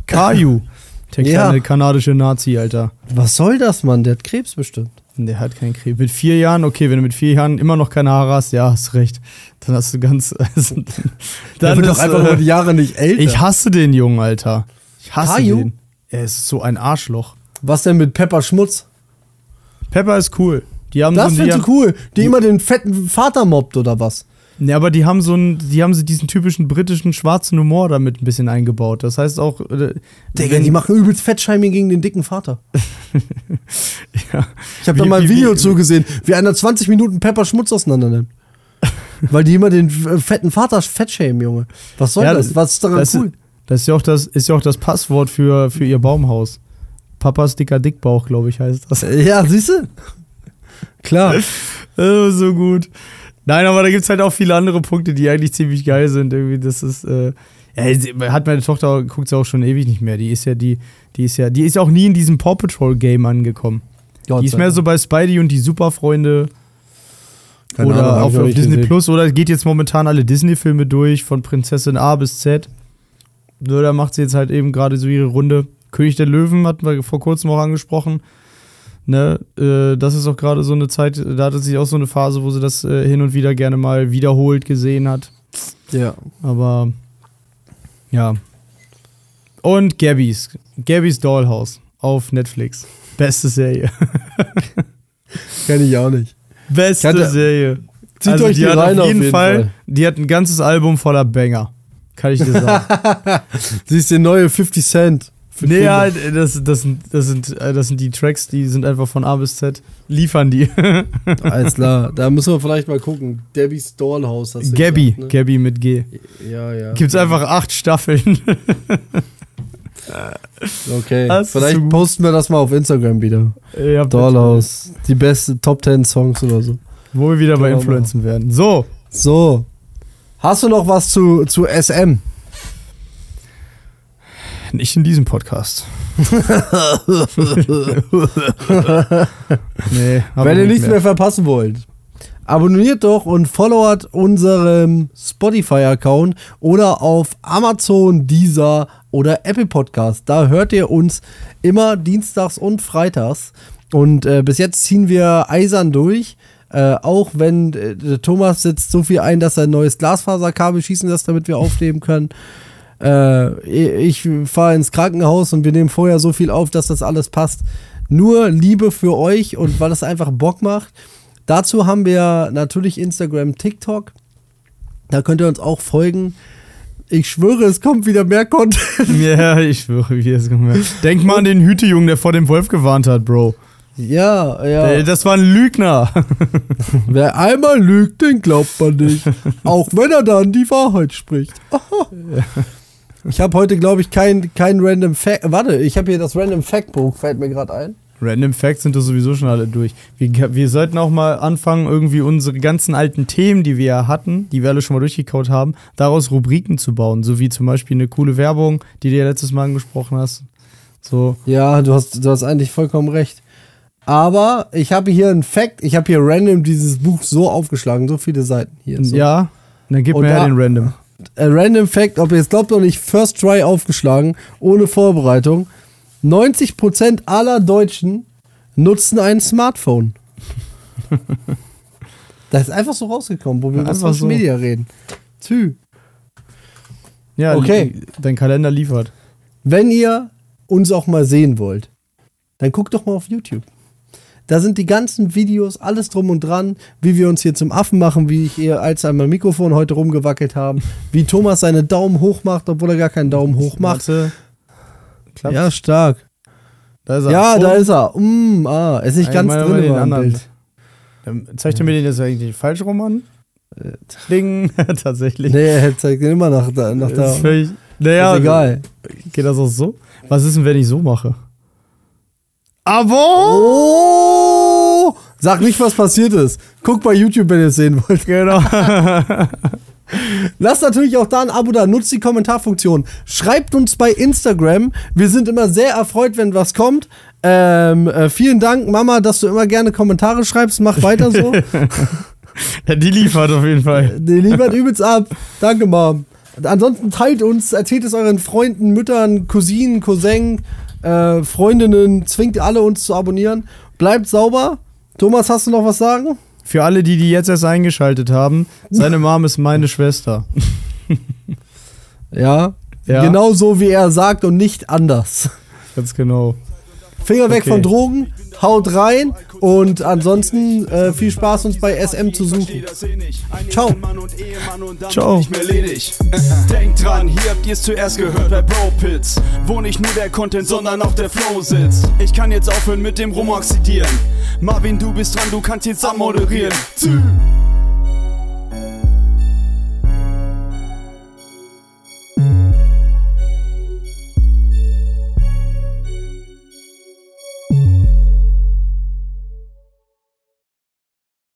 Caillou. Der Ja. kleine kanadische Nazi, Alter. Was soll das, Mann? Der hat Krebs bestimmt. Der hat keinen Krebs. Mit vier Jahren, okay, wenn du mit vier Jahren immer noch keine Haare hast, ja, hast recht. Dann hast du ganz. Also, Der dann wird doch ist, einfach äh, nur die Jahre nicht älter. Ich hasse den Jungen, Alter. Ich hasse Caillou? den. Er ist so ein Arschloch. Was denn mit Pepper Schmutz? Pepper ist cool. Die haben Das so, haben, du cool. Die immer den fetten Vater mobbt oder was? Ja, aber die haben so einen, die haben so diesen typischen britischen schwarzen Humor damit ein bisschen eingebaut. Das heißt auch, äh, Digga, die machen übelst Fettshaming gegen den dicken Vater. ja. Ich habe da mal ein Video wie- zugesehen, wie einer 20 Minuten Pepper Schmutz auseinander nimmt. Weil die immer den äh, fetten Vater fettshamen, Junge. Was soll Ja, das? Was ist daran das, cool? das ist ja auch das, ist ja auch das Passwort für, für ihr Baumhaus. Papas dicker Dickbauch, glaube ich, heißt das. Ja, siehst du? Klar. Oh, so gut. Nein, aber da gibt es halt auch viele andere Punkte, die eigentlich ziemlich geil sind. Irgendwie, das ist, äh, ja, hat meine Tochter, guckt sie auch schon ewig nicht mehr. Die ist ja die, die ist ja, die ist auch nie in diesem Paw Patrol Game angekommen. Gott die ist mehr so bei Spidey und die Superfreunde Keine oder Ahnung, auf, auf Disney gesehen. Plus oder geht jetzt momentan alle Disney-Filme durch, von Prinzessin A bis Z. Nur da macht sie jetzt halt eben gerade so ihre Runde. König der Löwen hatten wir vor kurzem auch angesprochen. Ne, äh, das ist auch gerade so eine Zeit, da hatte sie auch so eine Phase, wo sie das äh, hin und wieder gerne mal wiederholt gesehen hat. Ja. Aber ja. Und Gabby's. Gabby's Dollhouse auf Netflix. Beste Serie. Kenn ich auch nicht. Beste Kannte- Serie. Zieht also euch die die rein auf jeden Fall, Fall. die hat ein ganzes Album voller Banger. Kann ich dir sagen. Sie ist der neue 50 Cent. Nee, ja, das, das, sind, das, sind, äh, das sind die Tracks, die sind einfach von A bis Z. Liefern die. Alles klar. Da müssen wir vielleicht mal gucken. Debbie's Dollhouse. hast du Gabby. gesagt, ne? Gabby mit G. Ja, ja. Gibt's einfach acht Staffeln. Okay. Das Vielleicht so posten wir das mal auf Instagram wieder. ja. Dollhouse. Die beste Top 10 Songs oder so. Wo wir wieder bei Können wir Influenzen werden. So. So. Hast du noch was zu, zu SM? Nicht in diesem Podcast. nee, Wenn ihr nicht nichts mehr. verpassen wollt, abonniert doch und followert unserem Spotify-Account oder auf Amazon, Deezer oder Apple Podcast. Da hört ihr uns immer dienstags und freitags. Und äh, bis jetzt ziehen wir eisern durch. Äh, auch wenn äh, Thomas setzt so viel ein, dass er ein neues Glasfaserkabel schießen lässt, damit wir aufnehmen können. Äh, ich fahre ins Krankenhaus und wir nehmen vorher so viel auf, dass das alles passt. Nur Liebe für euch und weil es einfach Bock macht. Dazu haben wir natürlich Instagram, TikTok. Da könnt ihr uns auch folgen. Ich schwöre, es kommt wieder mehr Content. Ja, ich schwöre, wie es kommt. Denk mal an den Hütejungen, der vor dem Wolf gewarnt hat, Bro. Ja, ja. Das war ein Lügner. Wer einmal lügt, den glaubt man nicht. Auch wenn er dann die Wahrheit spricht. Ich habe heute, glaube ich, kein, kein Random Fact. Warte, ich habe hier das Random Fact Buch, fällt mir gerade ein. Random Facts sind doch sowieso schon alle durch. Wir, wir sollten auch mal anfangen, irgendwie unsere ganzen alten Themen, die wir ja hatten, die wir alle schon mal durchgekaut haben, daraus Rubriken zu bauen. So wie zum Beispiel eine coole Werbung, die du ja letztes Mal angesprochen hast. So. Ja, du hast, du hast eigentlich vollkommen recht. Aber ich habe hier einen Fact, ich habe hier random dieses Buch so aufgeschlagen, so viele Seiten hier. So. Ja, dann gib Und mir ja da- den Random. A random Fact, ob ihr es glaubt oder nicht, First Try aufgeschlagen, ohne Vorbereitung. 90% aller Deutschen nutzen ein Smartphone. das ist einfach so rausgekommen, wo wir über Social so. Media reden. Tü. Ja, Okay. dein Kalender liefert. Wenn ihr uns auch mal sehen wollt, dann guckt doch mal auf YouTube. Da sind die ganzen Videos, alles drum und dran, wie wir uns hier zum Affen machen, wie ich ihr als einmal Mikrofon heute rumgewackelt haben, wie Thomas seine Daumen hoch macht, obwohl er gar keinen Daumen hoch macht. Ja, stark. da ist er. Ja, Oh. da ist er. Mm, ah, ist nicht ganz drin den anderen. Bild. Dann zeigt er mir den jetzt eigentlich falsch rum an? Ding, tatsächlich. Nee, er zeigt den immer nach da. Nach da. Ist völlig, naja, ist egal. Geht das auch so? Was ist denn, wenn ich so mache? Aber Oh! Sag nicht, was passiert ist. Guck bei YouTube, wenn ihr es sehen wollt. genau. Lasst natürlich auch da ein Abo da. Nutzt die Kommentarfunktion. Schreibt uns bei Instagram. Wir sind immer sehr erfreut, wenn was kommt. Ähm, äh, vielen Dank, Mama, dass du immer gerne Kommentare schreibst. Mach weiter so. ja, die liefert auf jeden Fall. Die liefert übelst ab. Danke, Mom. Ansonsten teilt uns, erzählt es euren Freunden, Müttern, Cousinen, Cousin, äh, Freundinnen, zwingt alle uns zu abonnieren. Bleibt sauber. Thomas, hast du noch was sagen? Für alle, die, die jetzt erst eingeschaltet haben, seine Mom ist meine Schwester. Ja. Ja. Genau so, wie er sagt und nicht anders. Ganz genau. Finger weg Okay. von Drogen, haut rein und ansonsten äh, viel Spaß uns bei SM zu suchen. Ciao. Ciao. Ciao. Nicht mehr ledig. Denkt dran, hier habt ihr es zuerst gehört bei Bro Pits, wo nicht nur der Content, sondern auch der Flow sitzt. Ich kann jetzt aufhören mit dem Rumoxidieren. Marvin, du bist dran, du kannst jetzt abmoderieren. Tschüss.